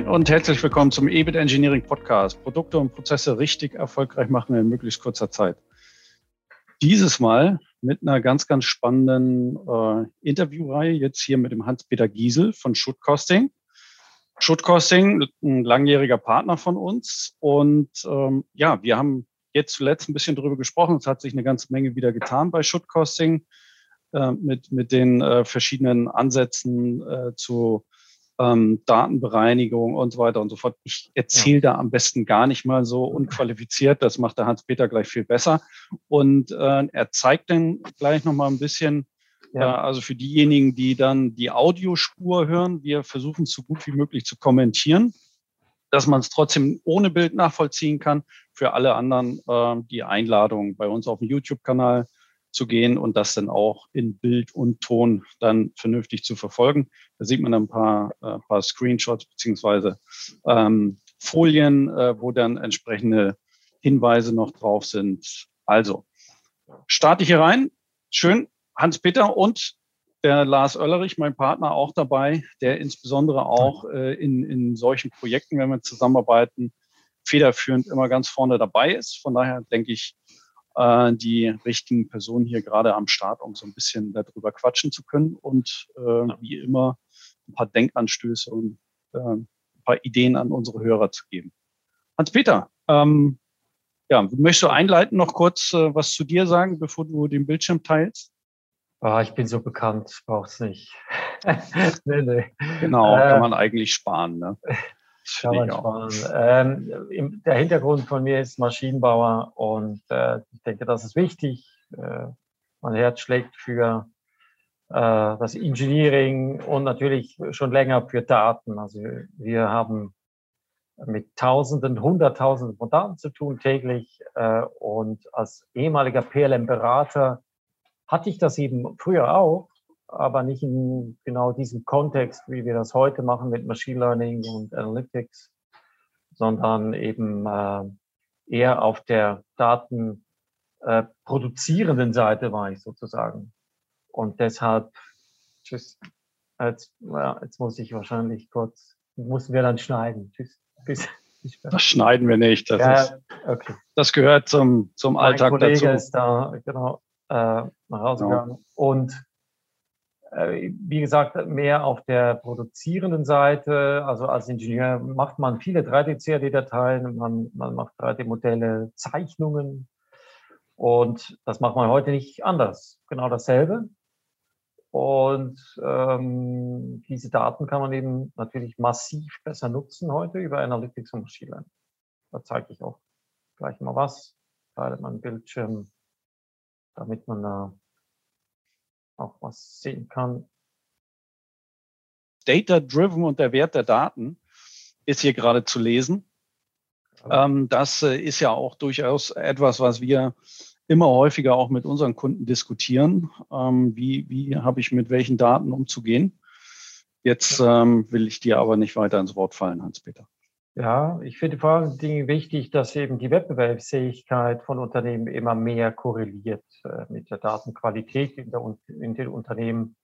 Moin und herzlich willkommen zum EBIT Engineering Podcast. Produkte und Prozesse richtig erfolgreich machen in möglichst kurzer Zeit. Dieses Mal mit einer ganz, ganz spannenden äh, Interviewreihe, jetzt hier mit dem Hans-Peter Giesel von Shootcosting. Shootcosting, ein langjähriger Partner von uns. Und ähm, ja, wir haben jetzt zuletzt ein bisschen darüber gesprochen. Es hat sich eine ganze Menge wieder getan bei Shootcosting äh, mit, mit den äh, verschiedenen Ansätzen äh, zu ähm, Datenbereinigung und so weiter und so fort. Ich erzähle ja. da am besten gar nicht mal so unqualifiziert. Das macht der Hans-Peter gleich viel besser. Und äh, er zeigt dann gleich nochmal ein bisschen, ja. äh, also für diejenigen, die dann die Audiospur hören, wir versuchen es so gut wie möglich zu kommentieren, dass man es trotzdem ohne Bild nachvollziehen kann. Für alle anderen äh, die Einladung bei uns auf dem YouTube-Kanal zu gehen und das dann auch in Bild und Ton dann vernünftig zu verfolgen. Da sieht man ein paar, äh, paar Screenshots beziehungsweise ähm, Folien, äh, wo dann entsprechende Hinweise noch drauf sind. Also, starte ich hier rein. Schön. Hans-Peter und der Lars Oellerich, mein Partner, auch dabei, der insbesondere auch äh, in, in solchen Projekten, wenn wir zusammenarbeiten, federführend immer ganz vorne dabei ist. Von daher denke ich, äh, die richtigen Personen hier gerade am Start, um so ein bisschen darüber quatschen zu können und äh, wie immer ein paar Denkanstöße und äh, ein paar Ideen an unsere Hörer zu geben. Hans-Peter, ähm, ja, möchtest du einleiten, noch kurz äh, was zu dir sagen, bevor du den Bildschirm teilst? Ah, ich bin so bekannt, brauch's nicht. nee, nee. Genau, kann äh, man eigentlich sparen. Ne? Kann man sparen. Ähm, der Hintergrund von mir ist Maschinenbauer und äh, ich denke, das ist wichtig. Äh, mein Herz schlägt für äh, das Engineering und natürlich schon länger für Daten. Also wir haben mit Tausenden, Hunderttausenden von Daten zu tun täglich äh, und als ehemaliger PLM-Berater hatte ich das eben früher auch aber nicht in genau diesem Kontext, wie wir das heute machen mit Machine Learning und Analytics, sondern eben äh, eher auf der Daten äh, produzierenden Seite war ich sozusagen. Und deshalb, tschüss, jetzt, ja, jetzt muss ich wahrscheinlich kurz, müssen wir dann schneiden. Tschüss. Bis, das schneiden wir nicht. Das, ja, ist, okay. das gehört zum, zum Alltag Kollege dazu. ist da genau äh, nach Hause genau. gegangen. Und wie gesagt, mehr auf der produzierenden Seite. Also als Ingenieur macht man viele 3D-CAD-Dateien, man, man macht 3D-Modelle, Zeichnungen. Und das macht man heute nicht anders. Genau dasselbe. Und ähm, diese Daten kann man eben natürlich massiv besser nutzen heute über Analytics und Machine Learning. Da zeige ich auch gleich mal was. Teile meinen Bildschirm, damit man da auch was sehen kann. Data-driven und der Wert der Daten ist hier gerade zu lesen. Ähm, das äh, ist ja auch durchaus etwas, was wir immer häufiger auch mit unseren Kunden diskutieren. Ähm, wie wie habe ich mit welchen Daten umzugehen? Jetzt ähm, will ich dir aber nicht weiter ins Wort fallen, Hans-Peter. Ja, ich finde vor allen Dingen wichtig, dass eben die Wettbewerbsfähigkeit von Unternehmen immer mehr korreliert äh, mit der Datenqualität in, der, in den Unternehmen.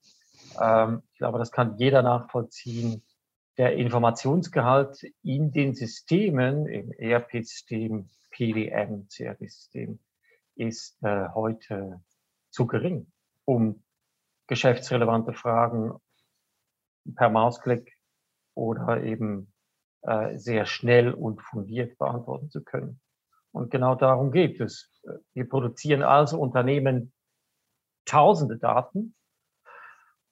Ähm, ich glaube, das kann jeder nachvollziehen. Der Informationsgehalt in den Systemen, im ERP-System, PDM, CRM-System, ist äh, heute zu gering, um geschäftsrelevante Fragen per Mausklick oder eben sehr schnell und fundiert beantworten zu können. Und genau darum geht es. Wir produzieren also Unternehmen tausende Daten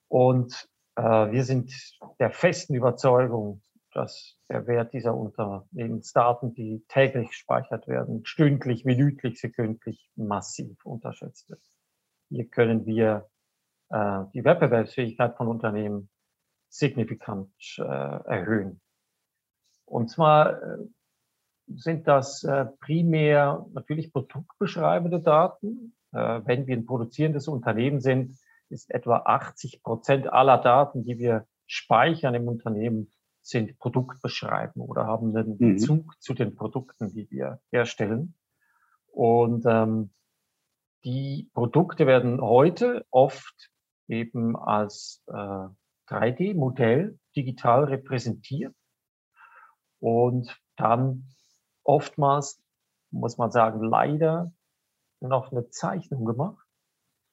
und äh, wir sind der festen Überzeugung, dass der Wert dieser Unternehmensdaten, die täglich gespeichert werden, stündlich, minütlich, sekündlich massiv unterschätzt wird. Hier können wir äh, die Wettbewerbsfähigkeit von Unternehmen signifikant äh, erhöhen. Und zwar äh, sind das äh, primär natürlich produktbeschreibende Daten. Äh, wenn wir ein produzierendes Unternehmen sind, ist etwa 80 Prozent aller Daten, die wir speichern im Unternehmen, sind produktbeschreibend oder haben einen mhm. Bezug zu den Produkten, die wir herstellen. Und ähm, die Produkte werden heute oft eben als äh, 3D-Modell digital repräsentiert und dann oftmals, muss man sagen, leider noch eine Zeichnung gemacht,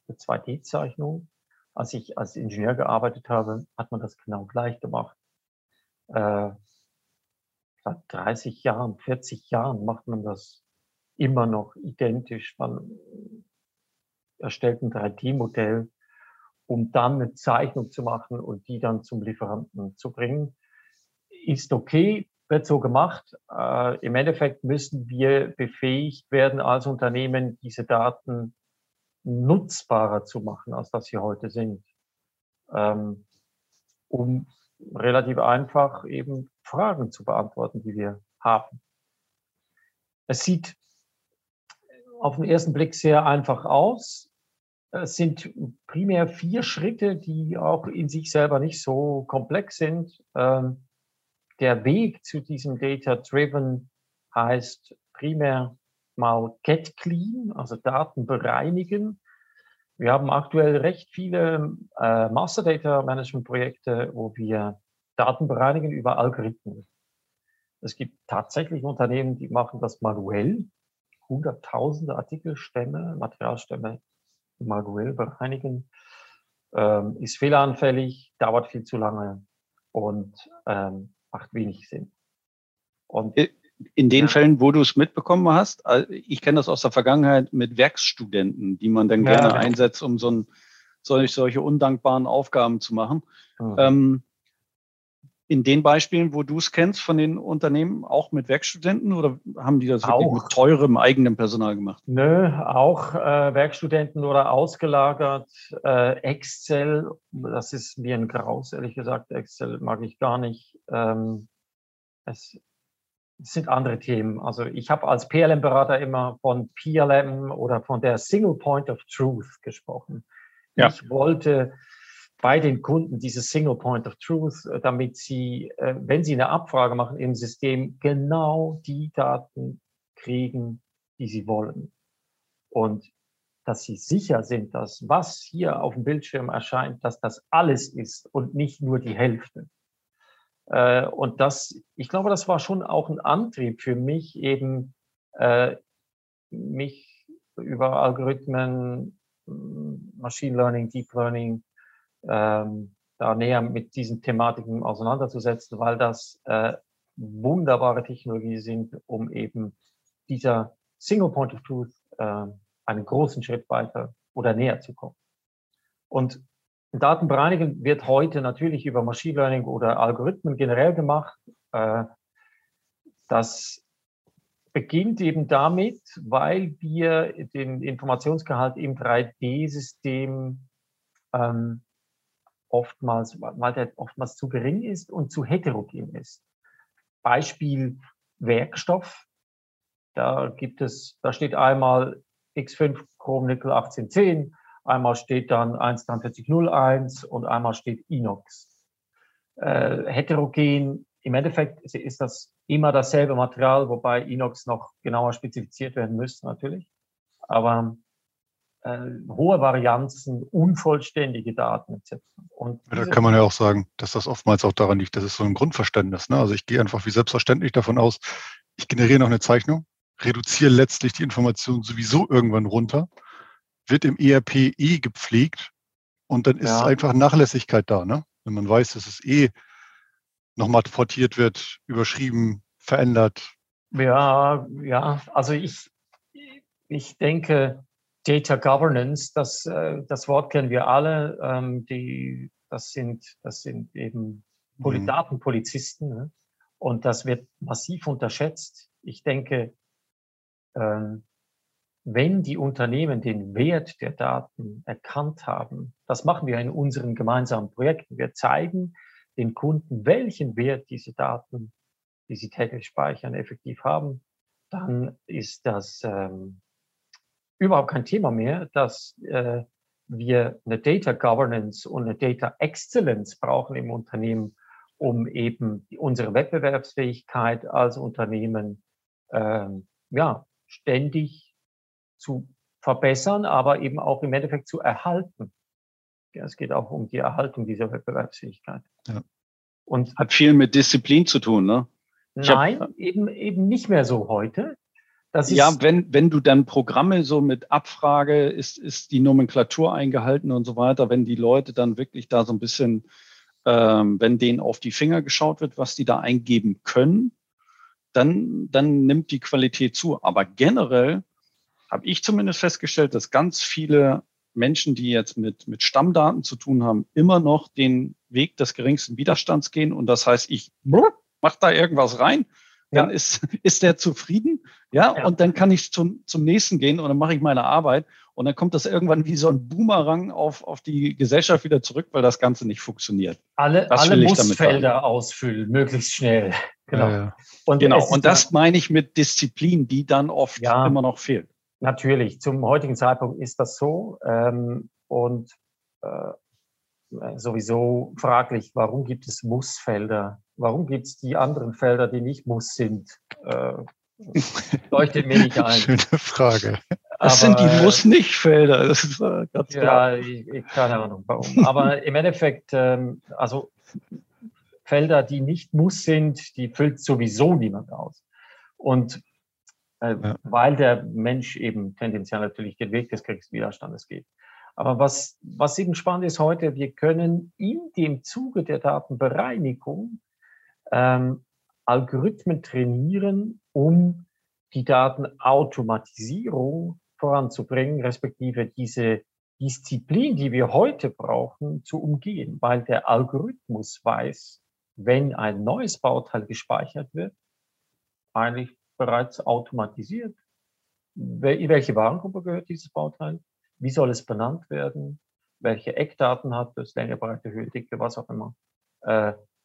eine 2D-Zeichnung. Als ich als Ingenieur gearbeitet habe, hat man das genau gleich gemacht. Äh, seit 30 Jahren, 40 Jahren macht man das immer noch identisch. Man erstellt ein 3D-Modell, um dann eine Zeichnung zu machen und die dann zum Lieferanten zu bringen. Ist okay, wird so gemacht. Äh, Im Endeffekt müssen wir befähigt werden als Unternehmen, diese Daten nutzbarer zu machen, als das sie heute sind, ähm, um relativ einfach eben Fragen zu beantworten, die wir haben. Es sieht auf den ersten Blick sehr einfach aus. Es sind primär vier Schritte, die auch in sich selber nicht so komplex sind. Ähm, der Weg zu diesem Data-Driven heißt primär mal get clean, also Daten bereinigen. Wir haben aktuell recht viele äh, Master Data Management Projekte, wo wir Daten bereinigen über Algorithmen. Es gibt tatsächlich Unternehmen, die machen das manuell. Hunderttausende Artikelstämme, Materialstämme manuell bereinigen. Ähm, ist fehleranfällig, dauert viel zu lange und ähm, macht wenig Sinn. Und in den ja. Fällen, wo du es mitbekommen hast, ich kenne das aus der Vergangenheit mit Werkstudenten, die man dann ja, gerne genau. einsetzt, um so ein, solch, solche undankbaren Aufgaben zu machen. Mhm. Ähm, in den Beispielen, wo du es kennst von den Unternehmen, auch mit Werkstudenten oder haben die das auch. mit teurem eigenem Personal gemacht? Nö, auch äh, Werkstudenten oder ausgelagert. Äh, Excel, das ist mir ein Graus, ehrlich gesagt. Excel mag ich gar nicht. Ähm, es, es sind andere Themen. Also ich habe als PLM-Berater immer von PLM oder von der Single Point of Truth gesprochen. Ja. Ich wollte bei den Kunden dieses Single Point of Truth, äh, damit sie, äh, wenn sie eine Abfrage machen im System, genau die Daten kriegen, die sie wollen. Und dass sie sicher sind, dass was hier auf dem Bildschirm erscheint, dass das alles ist und nicht nur die Hälfte. Äh, und das, ich glaube, das war schon auch ein Antrieb für mich, eben mich über Algorithmen, Machine Learning, Deep Learning, ähm, da näher mit diesen Thematiken auseinanderzusetzen, weil das äh, wunderbare Technologie sind, um eben dieser Single Point of Truth äh, einen großen Schritt weiter oder näher zu kommen. Und Datenbereinigung wird heute natürlich über Machine Learning oder Algorithmen generell gemacht. Äh, das beginnt eben damit, weil wir den Informationsgehalt im 3D-System ähm, oftmals, weil der oftmals zu gering ist und zu heterogen ist. Beispiel Werkstoff. Da gibt es, da steht einmal X5 Chrom Nickel 1810, einmal steht dann 14301 und einmal steht Inox. Äh, heterogen, im Endeffekt ist das immer dasselbe Material, wobei Inox noch genauer spezifiziert werden müsste natürlich. Aber äh, hohe Varianzen, unvollständige Daten etc. Und da kann man ja auch sagen, dass das oftmals auch daran liegt, das ist so ein Grundverständnis. Ne? Also ich gehe einfach wie selbstverständlich davon aus, ich generiere noch eine Zeichnung, reduziere letztlich die Information sowieso irgendwann runter, wird im ERP eh gepflegt und dann ist ja. einfach Nachlässigkeit da. Ne? Wenn man weiß, dass es eh nochmal portiert wird, überschrieben, verändert. Ja, ja, also ich, ich denke, Data Governance, das, äh, das Wort kennen wir alle. Ähm, die, das, sind, das sind eben mhm. Datenpolizisten. Ne? Und das wird massiv unterschätzt. Ich denke, ähm, wenn die Unternehmen den Wert der Daten erkannt haben, das machen wir in unseren gemeinsamen Projekten. Wir zeigen den Kunden, welchen Wert diese Daten, die sie täglich speichern, effektiv haben. Dann ist das ähm, überhaupt kein Thema mehr, dass äh, wir eine Data Governance und eine Data Excellence brauchen im Unternehmen, um eben unsere Wettbewerbsfähigkeit als Unternehmen ähm, ja, ständig zu verbessern, aber eben auch im Endeffekt zu erhalten. Ja, es geht auch um die Erhaltung dieser Wettbewerbsfähigkeit. Ja. Und hat viel mit Disziplin zu tun, ne? Nein, hab, eben, eben nicht mehr so heute. Ja, wenn, wenn du dann Programme so mit Abfrage, ist, ist die Nomenklatur eingehalten und so weiter, wenn die Leute dann wirklich da so ein bisschen, ähm, wenn denen auf die Finger geschaut wird, was die da eingeben können, dann, dann nimmt die Qualität zu. Aber generell habe ich zumindest festgestellt, dass ganz viele Menschen, die jetzt mit, mit Stammdaten zu tun haben, immer noch den Weg des geringsten Widerstands gehen. Und das heißt, ich mach da irgendwas rein, dann ja. ist, ist der zufrieden, ja, ja, und dann kann ich zum, zum nächsten gehen und dann mache ich meine Arbeit und dann kommt das irgendwann wie so ein Boomerang auf, auf die Gesellschaft wieder zurück, weil das Ganze nicht funktioniert. Alle, das alle Mussfelder ausfüllen, möglichst schnell. Genau. Ja, und, genau. und das meine ich mit Disziplin, die dann oft immer noch fehlt. Natürlich, zum heutigen Zeitpunkt ist das so. Ähm, und äh, sowieso fraglich, warum gibt es Mussfelder? Warum gibt es die anderen Felder, die nicht Muss sind? Äh, leuchtet mir nicht ein. Schöne Frage. Was sind die Muss-Nicht-Felder? Das ist äh, ganz. Ja, ich, ich, keine Ahnung warum. Aber im Endeffekt, ähm, also Felder, die nicht Muss sind, die füllt sowieso niemand aus. Und äh, ja. weil der Mensch eben tendenziell natürlich den Weg des Kriegswiderstandes geht. Aber was, was eben spannend ist heute, wir können in dem Zuge der Datenbereinigung ähm, Algorithmen trainieren, um die Datenautomatisierung voranzubringen, respektive diese Disziplin, die wir heute brauchen, zu umgehen, weil der Algorithmus weiß, wenn ein neues Bauteil gespeichert wird, eigentlich bereits automatisiert, in welche Warengruppe gehört dieses Bauteil, wie soll es benannt werden, welche Eckdaten hat es, Länge, Breite, Höhe, Dicke, was auch immer.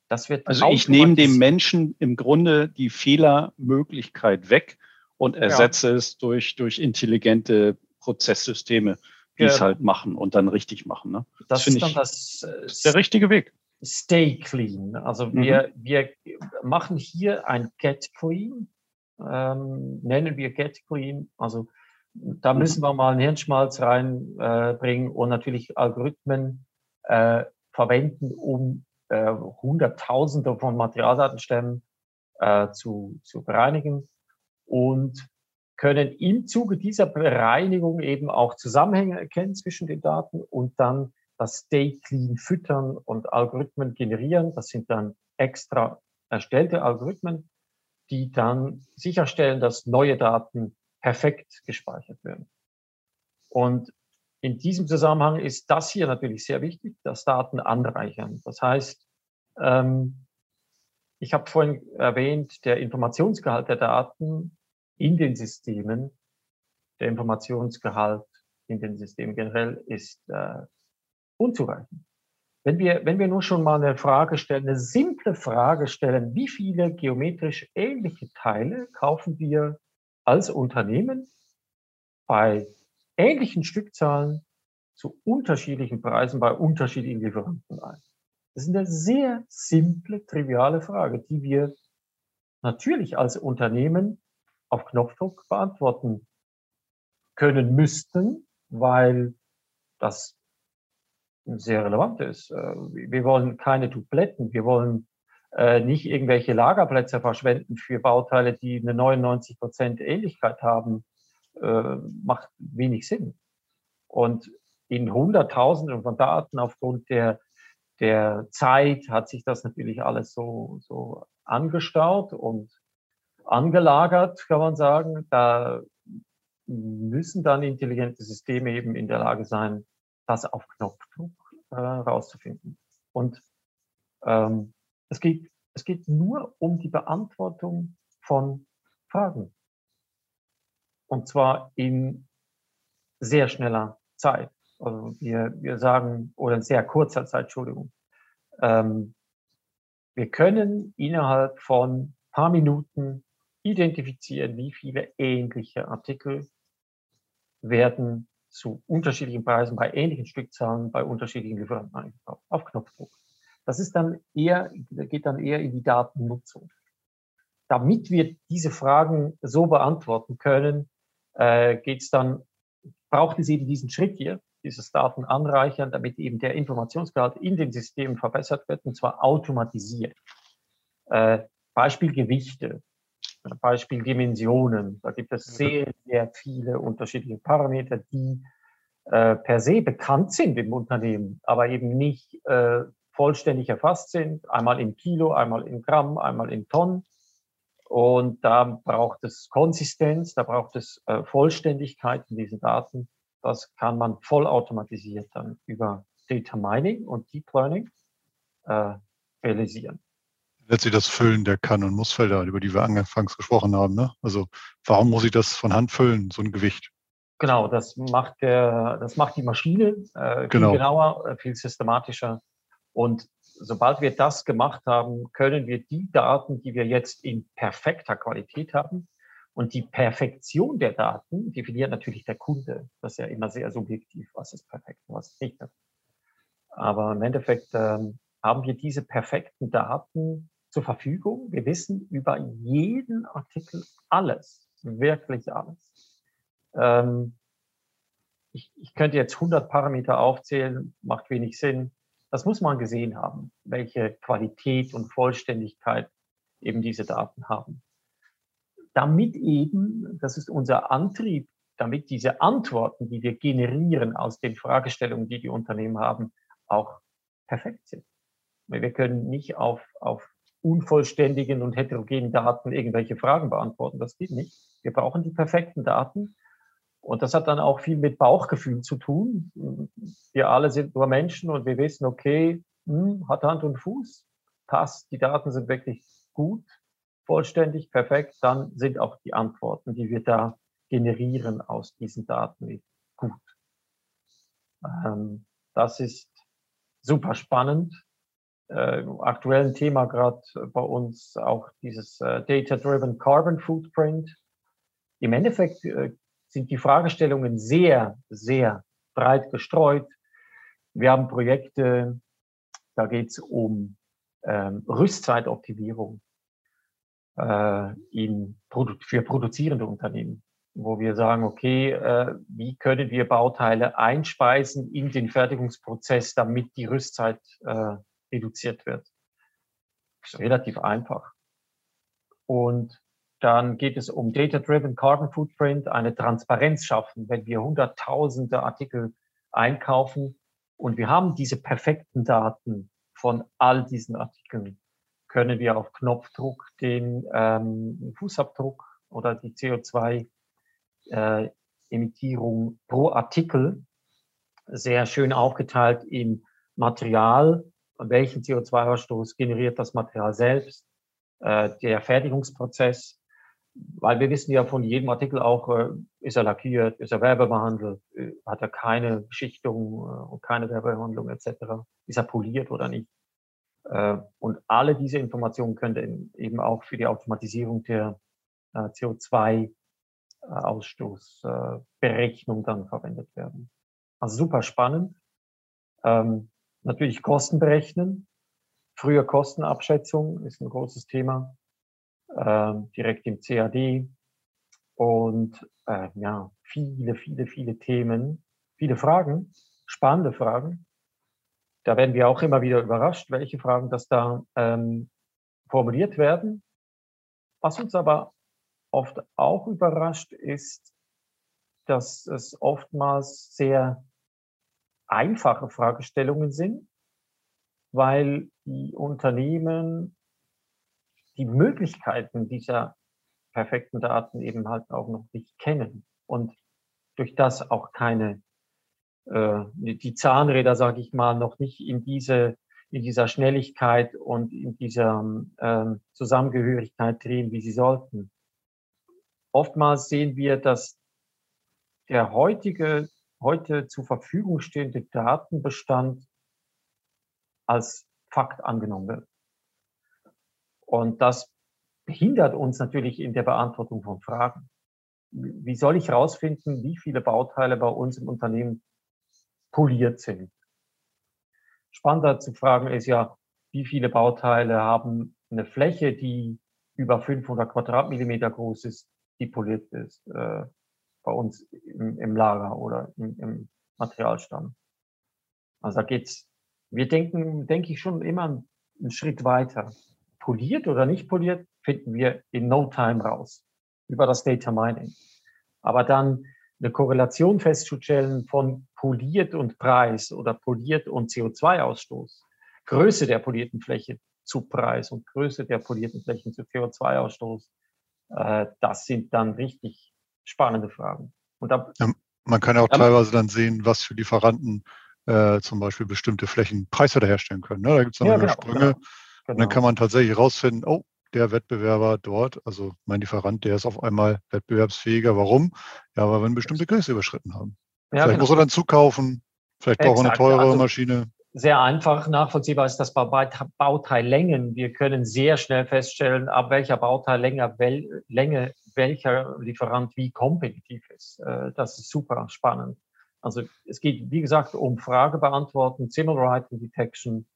Äh, das wird also ich nehme dem Menschen im Grunde die Fehlermöglichkeit weg und ersetze ja. es durch, durch intelligente Prozesssysteme, die ja. es halt machen und dann richtig machen. Ne? Das, das ist dann ich, das, ist der richtige Weg. Stay clean. Also mhm. wir, wir machen hier ein Get Clean, ähm, nennen wir Get Clean. Also da mhm. müssen wir mal einen Hirnschmalz reinbringen äh, und natürlich Algorithmen äh, verwenden, um äh, Hunderttausende von Materialdatenstämmen äh, zu, zu bereinigen und können im Zuge dieser Bereinigung eben auch Zusammenhänge erkennen zwischen den Daten und dann das Stay Clean füttern und Algorithmen generieren. Das sind dann extra erstellte Algorithmen, die dann sicherstellen, dass neue Daten perfekt gespeichert werden. Und in diesem Zusammenhang ist das hier natürlich sehr wichtig, das Daten anreichern. Das heißt, ähm, ich habe vorhin erwähnt, der Informationsgehalt der Daten in den Systemen, der Informationsgehalt in den Systemen generell ist äh, unzureichend. Wenn wir, wenn wir nur schon mal eine Frage stellen, eine simple Frage stellen, wie viele geometrisch ähnliche Teile kaufen wir als Unternehmen bei ähnlichen Stückzahlen zu unterschiedlichen Preisen bei unterschiedlichen Lieferanten ein? Das ist eine sehr simple, triviale Frage, die wir natürlich als Unternehmen auf Knopfdruck beantworten können müssten, weil das sehr relevant ist. Äh, wir wollen keine Dupletten, wir wollen äh, nicht irgendwelche Lagerplätze verschwenden für Bauteile, die eine 99 Prozent Ähnlichkeit haben, äh, macht wenig Sinn. Und in Hunderttausenden von Daten aufgrund der, der Zeit hat sich das natürlich alles so, so angestaut und angelagert, kann man sagen. Da müssen dann intelligente Systeme eben in der Lage sein, das auf Knopfdruck äh, rauszufinden. Und ähm, es, geht, es geht nur um die Beantwortung von Fragen. Und zwar in sehr schneller Zeit. Also wir, wir sagen, oder in sehr kurzer Zeit, Entschuldigung. Ähm, wir können innerhalb von paar Minuten identifizieren, wie viele ähnliche Artikel werden zu unterschiedlichen Preisen bei ähnlichen Stückzahlen bei unterschiedlichen Lieferanten eingekauft, auf Knopfdruck. Das ist dann eher, geht dann eher in die Datennutzung. Damit wir diese Fragen so beantworten können, äh, geht es dann, braucht es eben diesen Schritt hier, dieses Daten anreichern, damit eben der Informationsgehalt in den Systemen verbessert wird, und zwar automatisiert. Äh, Beispiel Gewichte, Beispiel Dimensionen. Da gibt es sehr, sehr viele unterschiedliche Parameter, die äh, per se bekannt sind im Unternehmen, aber eben nicht äh, vollständig erfasst sind. Einmal in Kilo, einmal in Gramm, einmal in Tonnen. Und da braucht es Konsistenz, da braucht es äh, Vollständigkeit in diesen Daten. Das kann man vollautomatisiert dann über Data Mining und Deep Learning äh, realisieren. Letztlich das Füllen der Kann- und Mussfelder, über die wir anfangs gesprochen haben. Ne? Also warum muss ich das von Hand füllen, so ein Gewicht? Genau, das macht, der, das macht die Maschine äh, viel genau. genauer, äh, viel systematischer. Und sobald wir das gemacht haben, können wir die Daten, die wir jetzt in perfekter Qualität haben, und die Perfektion der Daten definiert natürlich der Kunde. Das ist ja immer sehr subjektiv, was ist perfekt und was ist nicht. Aber im Endeffekt ähm, haben wir diese perfekten Daten zur Verfügung. Wir wissen über jeden Artikel alles, wirklich alles. Ähm, ich, ich könnte jetzt 100 Parameter aufzählen, macht wenig Sinn. Das muss man gesehen haben, welche Qualität und Vollständigkeit eben diese Daten haben. Damit eben, das ist unser Antrieb, damit diese Antworten, die wir generieren aus den Fragestellungen, die die Unternehmen haben, auch perfekt sind. Wir können nicht auf, auf unvollständigen und heterogenen Daten irgendwelche Fragen beantworten. Das geht nicht. Wir brauchen die perfekten Daten. Und das hat dann auch viel mit Bauchgefühl zu tun. Wir alle sind nur Menschen und wir wissen, okay, hm, hat Hand und Fuß, passt, die Daten sind wirklich gut, vollständig, perfekt, dann sind auch die Antworten, die wir da generieren aus diesen Daten gut. Ähm, das ist super spannend. Äh, aktuellen Thema gerade bei uns auch dieses äh, Data-Driven Carbon Footprint. Im Endeffekt äh, sind die Fragestellungen sehr, sehr breit gestreut. Wir haben Projekte, da geht es um ähm, Rüstzeitoptimierung äh, in, für produzierende Unternehmen, wo wir sagen, okay, äh, wie können wir Bauteile einspeisen in den Fertigungsprozess, damit die Rüstzeit äh, reduziert wird. Das ist relativ einfach. Und dann geht es um Data-Driven Carbon Footprint, eine Transparenz schaffen, wenn wir hunderttausende Artikel einkaufen. Und wir haben diese perfekten Daten von all diesen Artikeln, können wir auf Knopfdruck den ähm, Fußabdruck oder die CO2-Emittierung äh, pro Artikel sehr schön aufgeteilt in Material, welchen CO2-Ausstoß generiert das Material selbst, äh, der Fertigungsprozess, weil wir wissen ja von jedem Artikel auch, äh, ist er lackiert, ist er werbebehandelt, äh, hat er keine Beschichtung äh, und keine Werbebehandlung etc., ist er poliert oder nicht. Äh, und alle diese Informationen können eben auch für die Automatisierung der äh, CO2-Ausstoßberechnung dann verwendet werden. Also super spannend. Ähm, natürlich Kosten berechnen. Früher Kostenabschätzung ist ein großes Thema, ähm, direkt im CAD. Und äh, ja, viele, viele, viele Themen, viele Fragen, spannende Fragen, da werden wir auch immer wieder überrascht, welche Fragen das da ähm, formuliert werden. Was uns aber oft auch überrascht, ist, dass es oftmals sehr einfache Fragestellungen sind, weil die Unternehmen die Möglichkeiten dieser perfekten Daten eben halt auch noch nicht kennen und durch das auch keine äh, die Zahnräder, sage ich mal, noch nicht in diese in dieser Schnelligkeit und in dieser ähm, Zusammengehörigkeit drehen, wie sie sollten. Oftmals sehen wir, dass der heutige, heute zur Verfügung stehende Datenbestand als Fakt angenommen wird. Und das behindert uns natürlich in der Beantwortung von Fragen. Wie soll ich herausfinden, wie viele Bauteile bei uns im Unternehmen poliert sind. Spannender zu fragen ist ja, wie viele Bauteile haben eine Fläche, die über 500 Quadratmillimeter groß ist, die poliert ist, äh, bei uns im, im Lager oder im, im, Materialstamm. Also da geht's. Wir denken, denke ich, schon immer einen Schritt weiter. Poliert oder nicht poliert, finden wir in no time raus über das Data Mining. Aber dann eine Korrelation festzustellen von poliert und Preis oder poliert und CO2-Ausstoß, Größe der polierten Fläche zu Preis und Größe der polierten Flächen zu CO2-Ausstoß, äh, das sind dann richtig spannende Fragen. Und da, ja, man kann ja auch teilweise dann sehen, was für Lieferanten äh, zum Beispiel bestimmte Flächen preiswerter herstellen können. Ne? Da gibt es dann ja, genau, Sprünge. Genau, genau. Und dann kann man tatsächlich herausfinden, oh, der Wettbewerber dort, also mein Lieferant, der ist auf einmal wettbewerbsfähiger. Warum? Ja, weil wir eine bestimmte Größe überschritten haben. Ja, vielleicht genau. muss er dann zukaufen, vielleicht braucht er eine teure also, Maschine. Sehr einfach nachvollziehbar ist das bei Bauteillängen. Wir können sehr schnell feststellen, ab welcher Bauteillänge wel, Länge welcher Lieferant wie kompetitiv ist. Äh, das ist super spannend. Also es geht, wie gesagt, um Frage beantworten, Similarity Detection,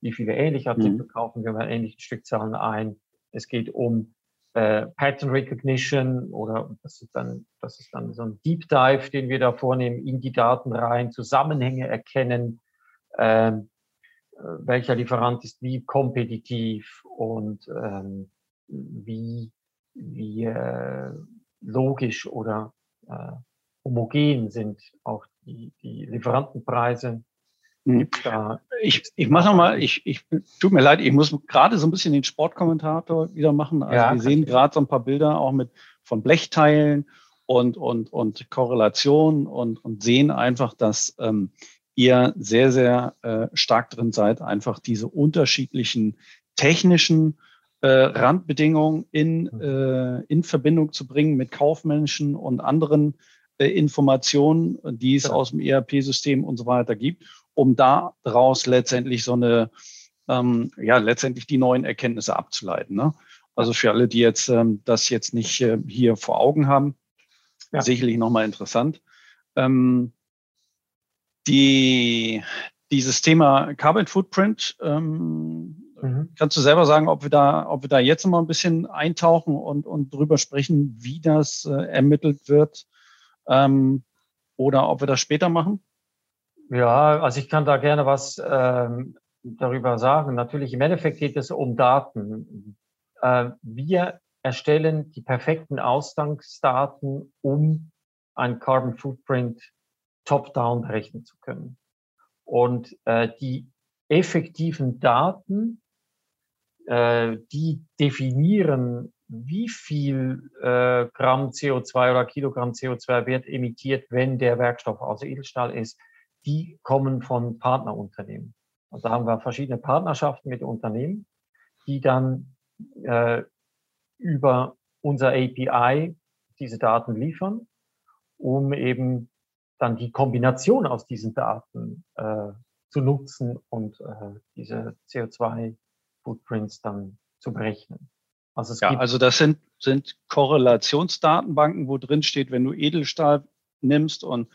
wie viele ähnliche Artikel mhm. kaufen wir bei ähnlichen Stückzahlen ein. Es geht um äh, Pattern Recognition oder das ist, dann, das ist dann so ein Deep Dive, den wir da vornehmen, in die Daten rein, Zusammenhänge erkennen, ähm, äh, welcher Lieferant ist wie kompetitiv und ähm, wie, wie äh, logisch oder äh, homogen sind auch die, die Lieferantenpreise. Ich, ich mache nochmal, ich, ich tut mir leid, ich muss gerade so ein bisschen den Sportkommentator wieder machen. Also ja, wir sehen gerade so ein paar Bilder auch mit von Blechteilen und, und, und Korrelation und, und sehen einfach, dass ähm, ihr sehr, sehr äh, stark drin seid, einfach diese unterschiedlichen technischen äh, Randbedingungen in, hm. äh, in Verbindung zu bringen mit Kaufmenschen und anderen äh, Informationen, die es ja. aus dem ERP-System und so weiter gibt um daraus letztendlich so eine, ähm, ja, letztendlich die neuen Erkenntnisse abzuleiten. Ne? Also für alle, die jetzt ähm, das jetzt nicht äh, hier vor Augen haben, ja. sicherlich nochmal interessant. Ähm, die, dieses Thema Carbon Footprint, ähm, mhm. kannst du selber sagen, ob wir da, ob wir da jetzt noch mal ein bisschen eintauchen und, und drüber sprechen, wie das äh, ermittelt wird, ähm, oder ob wir das später machen? Ja, also ich kann da gerne was ähm, darüber sagen. Natürlich, im Endeffekt geht es um Daten. Äh, wir erstellen die perfekten Ausgangsdaten, um ein Carbon Footprint top-down berechnen zu können. Und äh, die effektiven Daten, äh, die definieren, wie viel äh, Gramm CO2 oder Kilogramm CO2 wird emittiert, wenn der Werkstoff aus Edelstahl ist, die kommen von Partnerunternehmen. Also da haben wir verschiedene Partnerschaften mit Unternehmen, die dann äh, über unser API diese Daten liefern, um eben dann die Kombination aus diesen Daten äh, zu nutzen und äh, diese CO2-Footprints dann zu berechnen. Also, ja, also das sind, sind Korrelationsdatenbanken, wo drin steht, wenn du Edelstahl nimmst und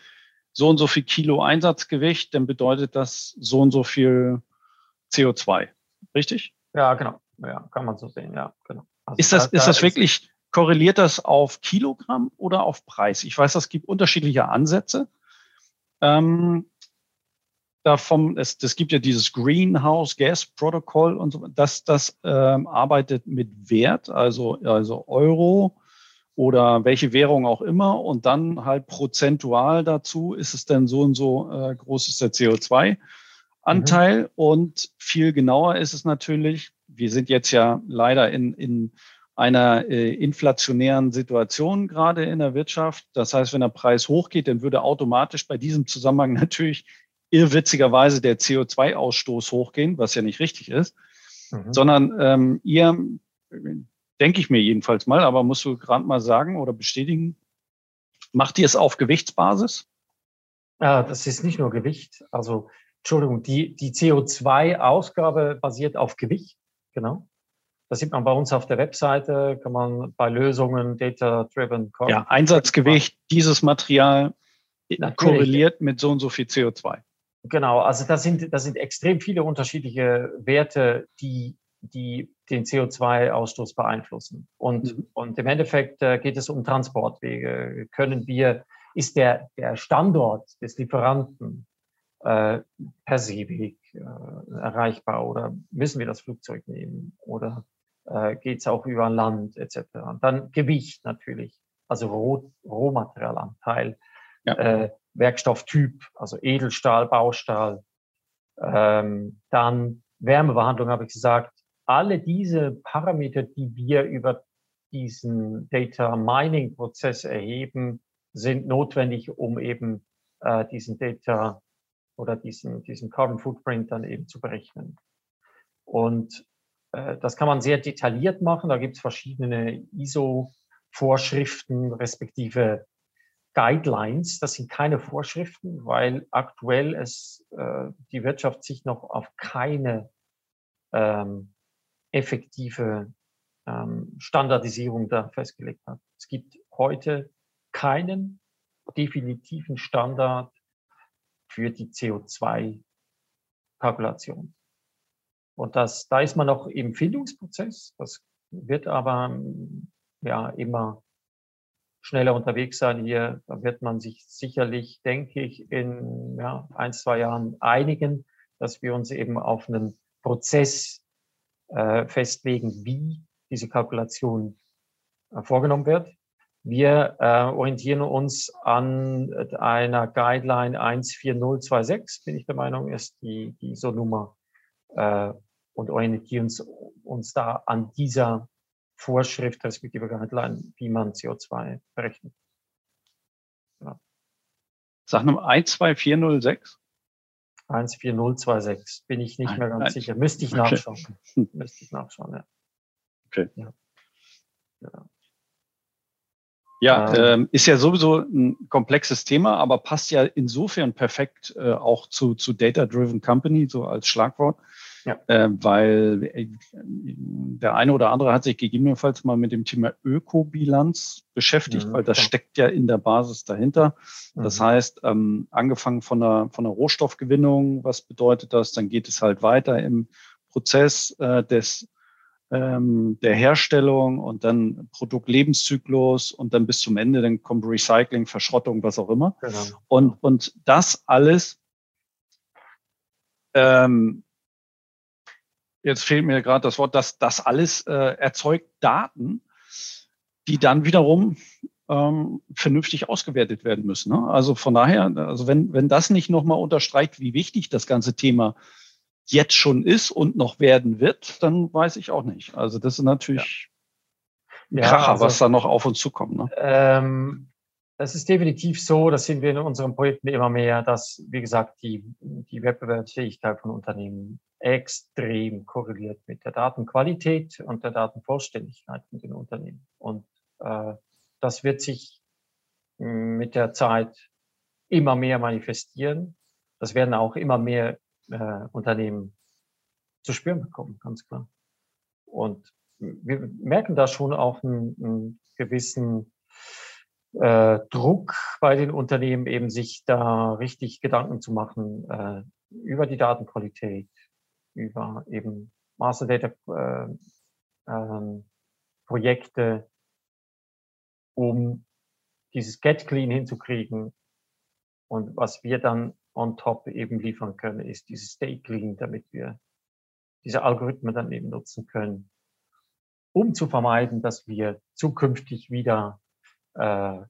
so und so viel Kilo Einsatzgewicht, dann bedeutet das so und so viel CO2. Richtig? Ja, genau. Ja, kann man so sehen, ja, genau. Also ist das, da, ist das wirklich, korreliert das auf Kilogramm oder auf Preis? Ich weiß, es gibt unterschiedliche Ansätze. Ähm, davon, es, es gibt ja dieses Greenhouse Gas Protocol und so, das, das ähm, arbeitet mit Wert, also, also Euro, oder welche Währung auch immer und dann halt prozentual dazu ist es dann so und so äh, groß ist der CO2-Anteil mhm. und viel genauer ist es natürlich, wir sind jetzt ja leider in, in einer äh, inflationären Situation gerade in der Wirtschaft. Das heißt, wenn der Preis hochgeht, dann würde automatisch bei diesem Zusammenhang natürlich irrwitzigerweise der CO2-Ausstoß hochgehen, was ja nicht richtig ist, mhm. sondern ähm, ihr denke ich mir jedenfalls mal, aber musst du gerade mal sagen oder bestätigen, macht ihr es auf Gewichtsbasis? Ja, das ist nicht nur Gewicht. Also, Entschuldigung, die, die CO2-Ausgabe basiert auf Gewicht, genau. Das sieht man bei uns auf der Webseite, kann man bei Lösungen Data-Driven Ja, Einsatzgewicht dieses Material Natürlich. korreliert mit so und so viel CO2. Genau, also das sind, das sind extrem viele unterschiedliche Werte, die die den CO2-Ausstoß beeinflussen. Und, mhm. und im Endeffekt äh, geht es um Transportwege. Können wir, ist der, der Standort des Lieferanten äh, per Seeweg äh, erreichbar oder müssen wir das Flugzeug nehmen? Oder äh, geht es auch über Land etc. Und dann Gewicht natürlich, also Roh, Rohmaterialanteil, ja. äh, Werkstofftyp, also Edelstahl, Baustahl, ähm, dann Wärmebehandlung habe ich gesagt. Alle diese Parameter, die wir über diesen Data Mining Prozess erheben, sind notwendig, um eben äh, diesen Data oder diesen, diesen Carbon Footprint dann eben zu berechnen. Und äh, das kann man sehr detailliert machen. Da gibt es verschiedene ISO-Vorschriften respektive Guidelines. Das sind keine Vorschriften, weil aktuell es äh, die Wirtschaft sich noch auf keine ähm, effektive ähm, Standardisierung da festgelegt hat. Es gibt heute keinen definitiven Standard für die CO2-Kalkulation. Und das, da ist man noch im Findungsprozess. Das wird aber ja immer schneller unterwegs sein hier. Da wird man sich sicherlich, denke ich, in ja, ein, zwei Jahren einigen, dass wir uns eben auf einen Prozess äh, festlegen, wie diese Kalkulation äh, vorgenommen wird. Wir äh, orientieren uns an einer Guideline 14026, bin ich der Meinung, ist die, die ISO-Nummer äh, und orientieren uns, uns da an dieser Vorschrift respektive Guideline, wie man CO2 berechnet. Ja. Sag nochmal 12406? 14026, bin ich nicht nein, mehr ganz nein. sicher. Müsste ich okay. nachschauen. Müsste ich nachschauen, ja. Okay. Ja. ja. Ja, ähm, ähm, ist ja sowieso ein komplexes Thema, aber passt ja insofern perfekt äh, auch zu, zu Data-Driven Company, so als Schlagwort. Ja. Äh, weil äh, der eine oder andere hat sich gegebenenfalls mal mit dem Thema Ökobilanz beschäftigt, mhm, weil das klar. steckt ja in der Basis dahinter. Das mhm. heißt, ähm, angefangen von der, von der Rohstoffgewinnung, was bedeutet das? Dann geht es halt weiter im Prozess äh, des ähm, der Herstellung und dann Produktlebenszyklus und dann bis zum Ende, dann kommt Recycling, Verschrottung, was auch immer. Genau. Und, und das alles, ähm, jetzt fehlt mir gerade das Wort, dass das alles äh, erzeugt Daten, die dann wiederum ähm, vernünftig ausgewertet werden müssen. Ne? Also von daher, also wenn, wenn das nicht nochmal unterstreicht, wie wichtig das ganze Thema jetzt schon ist und noch werden wird, dann weiß ich auch nicht. Also das ist natürlich ja. ja Kracher, also, was da noch auf uns zukommt. Ne? Ähm, es ist definitiv so, das sind wir in unseren Projekten immer mehr, dass, wie gesagt, die, die Wettbewerbsfähigkeit von Unternehmen extrem korreliert mit der Datenqualität und der Datenvollständigkeit in den Unternehmen. Und äh, das wird sich mit der Zeit immer mehr manifestieren. Das werden auch immer mehr äh, Unternehmen zu spüren bekommen, ganz klar. Und wir merken da schon auch einen, einen gewissen äh, Druck bei den Unternehmen, eben sich da richtig Gedanken zu machen äh, über die Datenqualität, über eben Master Data äh, ähm, Projekte, um dieses Get Clean hinzukriegen. Und was wir dann on top eben liefern können, ist dieses Stay Clean, damit wir diese Algorithmen dann eben nutzen können, um zu vermeiden, dass wir zukünftig wieder äh,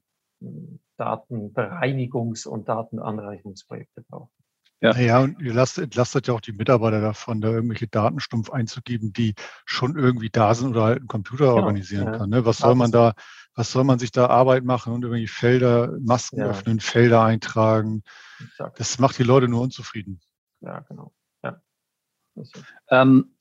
Datenbereinigungs- und Datenanreichungsprojekte brauchen. Ja, ja und ihr lasst, entlastet ja auch die Mitarbeiter davon, da irgendwelche Daten stumpf einzugeben, die schon irgendwie da sind oder halt ein Computer genau, organisieren ja. kann. Ne? Was soll man da, was soll man sich da Arbeit machen und irgendwie Felder, Masken ja. öffnen, Felder eintragen? Exakt. Das macht die Leute nur unzufrieden. Ja, genau. Ja. Ähm,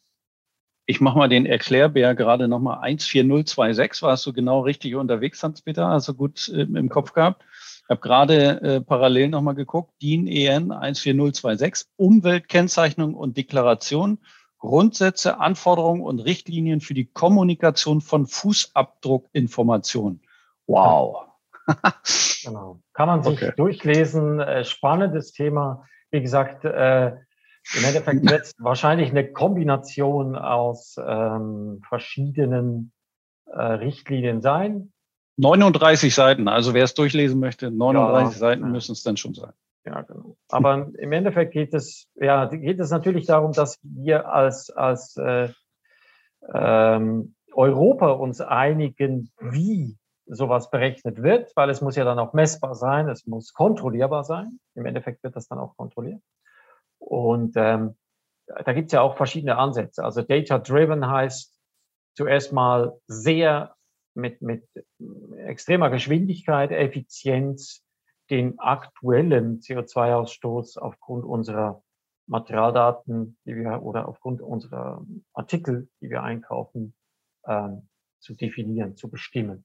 ich mache mal den Erklärbär gerade nochmal 14026. Warst du genau richtig unterwegs, Hans-Peter? Hast du gut äh, im Kopf gehabt? Ich habe gerade äh, parallel nochmal geguckt. DIN EN 14026, Umweltkennzeichnung und Deklaration, Grundsätze, Anforderungen und Richtlinien für die Kommunikation von Fußabdruckinformationen. Wow. genau. Kann man sich okay. durchlesen. Äh, spannendes Thema. Wie gesagt, äh, im Endeffekt wird es wahrscheinlich eine Kombination aus ähm, verschiedenen äh, Richtlinien sein. 39 Seiten, also wer es durchlesen möchte, 39 ja, Seiten ja. müssen es dann schon sein. Ja, genau. Aber im Endeffekt geht es, ja, geht es natürlich darum, dass wir als, als äh, ähm, Europa uns einigen, wie sowas berechnet wird, weil es muss ja dann auch messbar sein, es muss kontrollierbar sein. Im Endeffekt wird das dann auch kontrolliert. Und ähm, da gibt es ja auch verschiedene Ansätze. Also Data-Driven heißt zuerst mal sehr mit, mit extremer Geschwindigkeit, Effizienz den aktuellen CO2-Ausstoß aufgrund unserer Materialdaten, die wir oder aufgrund unserer Artikel, die wir einkaufen, ähm, zu definieren, zu bestimmen.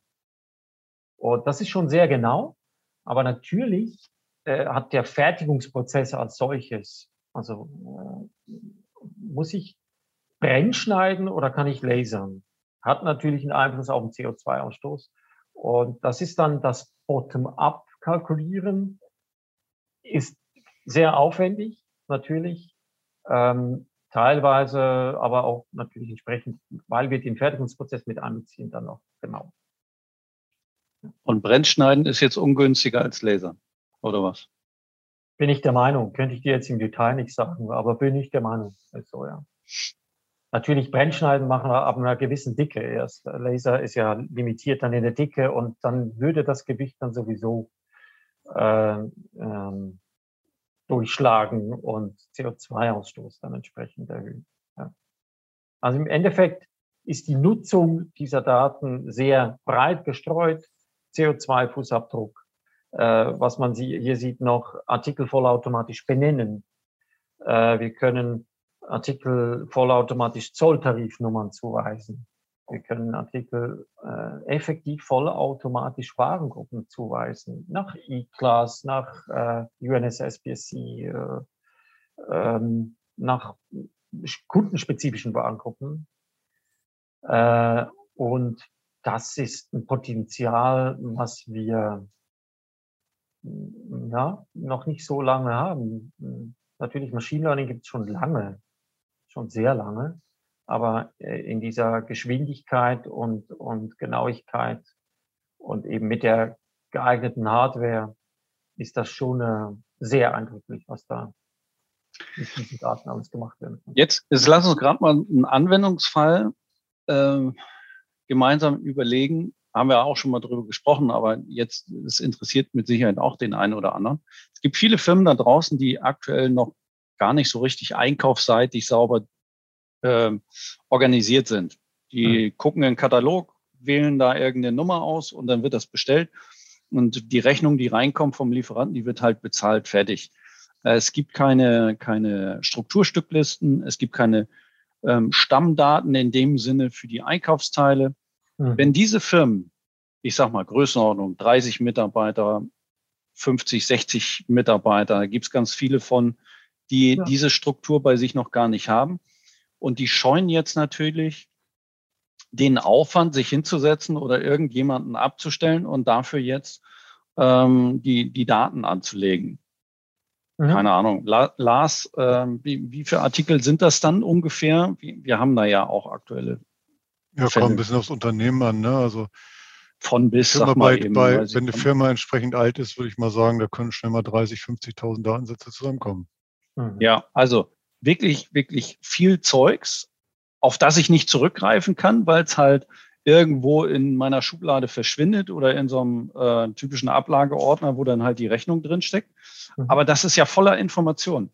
Und das ist schon sehr genau, aber natürlich äh, hat der Fertigungsprozess als solches, also äh, muss ich brennschneiden oder kann ich lasern? Hat natürlich einen Einfluss auf den CO2-Ausstoß. Und das ist dann das Bottom-up-Kalkulieren, ist sehr aufwendig, natürlich. Ähm, teilweise aber auch natürlich entsprechend, weil wir den Fertigungsprozess mit einbeziehen, dann noch genau. Und Brennschneiden ist jetzt ungünstiger als Laser, oder was? Bin ich der Meinung. Könnte ich dir jetzt im Detail nicht sagen, aber bin ich der Meinung. Also, ja. Natürlich Brennschneiden machen wir ab einer gewissen Dicke erst. Laser ist ja limitiert dann in der Dicke und dann würde das Gewicht dann sowieso äh, ähm, durchschlagen und CO2-Ausstoß dann entsprechend erhöhen. Ja. Also im Endeffekt ist die Nutzung dieser Daten sehr breit gestreut. CO2-Fußabdruck, äh, was man hier sieht, noch Artikel vollautomatisch benennen. Äh, wir können Artikel vollautomatisch Zolltarifnummern zuweisen. Wir können Artikel äh, effektiv vollautomatisch Warengruppen zuweisen, nach E-Class, nach äh, UNSSBSC, äh, ähm, nach kundenspezifischen Warengruppen. Äh, und das ist ein Potenzial, was wir ja, noch nicht so lange haben. Natürlich, Machine Learning gibt es schon lange, schon sehr lange, aber äh, in dieser Geschwindigkeit und, und Genauigkeit und eben mit der geeigneten Hardware ist das schon äh, sehr eindrücklich, was da mit diesen Daten alles gemacht wird. Jetzt, jetzt lass uns gerade mal einen Anwendungsfall äh, gemeinsam überlegen. Haben wir auch schon mal drüber gesprochen, aber jetzt, es interessiert mit Sicherheit auch den einen oder anderen. Es gibt viele Firmen da draußen, die aktuell noch gar nicht so richtig einkaufsseitig sauber äh, organisiert sind. Die mhm. gucken in den Katalog, wählen da irgendeine Nummer aus und dann wird das bestellt. Und die Rechnung, die reinkommt vom Lieferanten, die wird halt bezahlt, fertig. Äh, es gibt keine, keine Strukturstücklisten, es gibt keine ähm, Stammdaten in dem Sinne für die Einkaufsteile. Mhm. Wenn diese Firmen, ich sag mal Größenordnung, 30 Mitarbeiter, 50, 60 Mitarbeiter, da gibt's ganz viele von, die ja. diese Struktur bei sich noch gar nicht haben. Und die scheuen jetzt natürlich den Aufwand, sich hinzusetzen oder irgendjemanden abzustellen und dafür jetzt ähm, die, die Daten anzulegen. Mhm. Keine Ahnung. La Lars, ähm, wie, wie viele Artikel sind das dann ungefähr? Wir haben da ja auch aktuelle. Ja, Fälle. kommt ein bisschen aufs Unternehmen an. Ne? Also von bis, sag mal bei, eben, bei, wenn eine Firma entsprechend alt ist, würde ich mal sagen, da können schnell mal 30, 50.000 Datensätze zusammenkommen. Mhm. Ja, also wirklich, wirklich viel Zeugs, auf das ich nicht zurückgreifen kann, weil es halt irgendwo in meiner Schublade verschwindet oder in so einem äh, typischen Ablageordner, wo dann halt die Rechnung drinsteckt. Mhm. Aber das ist ja voller Informationen.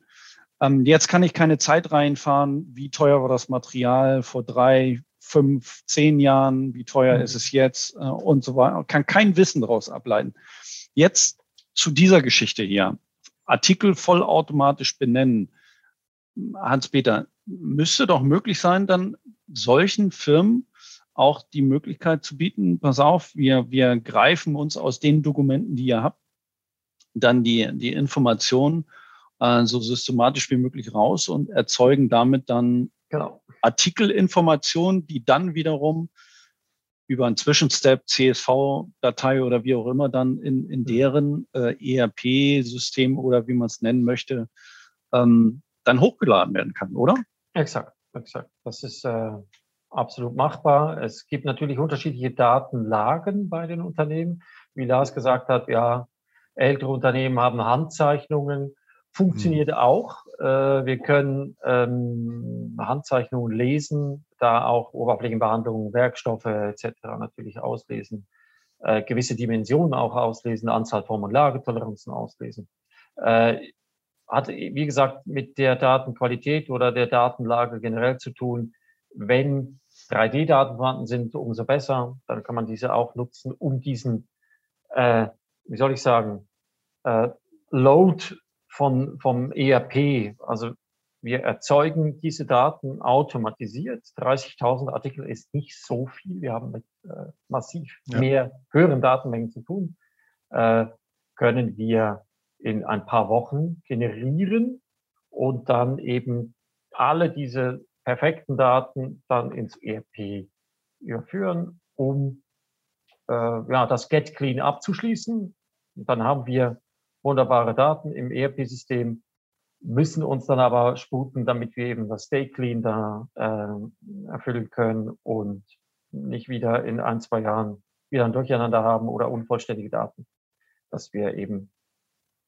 Ähm, jetzt kann ich keine Zeit reinfahren, wie teuer war das Material vor drei, fünf, zehn Jahren, wie teuer mhm. ist es jetzt äh, und so weiter. Kann kein Wissen daraus ableiten. Jetzt zu dieser Geschichte hier. Artikel vollautomatisch benennen. Hans-Peter, müsste doch möglich sein, dann solchen Firmen auch die Möglichkeit zu bieten, pass auf, wir, wir greifen uns aus den Dokumenten, die ihr habt, dann die, die Informationen äh, so systematisch wie möglich raus und erzeugen damit dann genau. Artikelinformationen, die dann wiederum über einen Zwischenstep, CSV-Datei oder wie auch immer dann in, in deren äh, ERP-System oder wie man es nennen möchte, ähm, dann hochgeladen werden kann, oder? Exakt, exakt. Das ist äh, absolut machbar. Es gibt natürlich unterschiedliche Datenlagen bei den Unternehmen. Wie Lars gesagt hat, ja, ältere Unternehmen haben Handzeichnungen. Funktioniert mhm. auch. Äh, wir können ähm, Handzeichnungen lesen, da auch Oberflächenbehandlungen, Werkstoffe etc. natürlich auslesen, äh, gewisse Dimensionen auch auslesen, Anzahl Form- und Lagetoleranzen auslesen. Äh, hat, wie gesagt, mit der Datenqualität oder der Datenlage generell zu tun. Wenn 3D-Daten vorhanden sind, umso besser. Dann kann man diese auch nutzen, um diesen, äh, wie soll ich sagen, äh, Load von, vom ERP, also wir erzeugen diese Daten automatisiert. 30.000 Artikel ist nicht so viel. Wir haben mit äh, massiv ja. mehr höheren Datenmengen zu tun. Äh, können wir in ein paar Wochen generieren und dann eben alle diese perfekten Daten dann ins ERP überführen, um äh, ja, das Get Clean abzuschließen. Und dann haben wir wunderbare Daten im ERP-System, müssen uns dann aber sputen, damit wir eben das Stay Clean da äh, erfüllen können und nicht wieder in ein, zwei Jahren wieder ein Durcheinander haben oder unvollständige Daten. Dass wir eben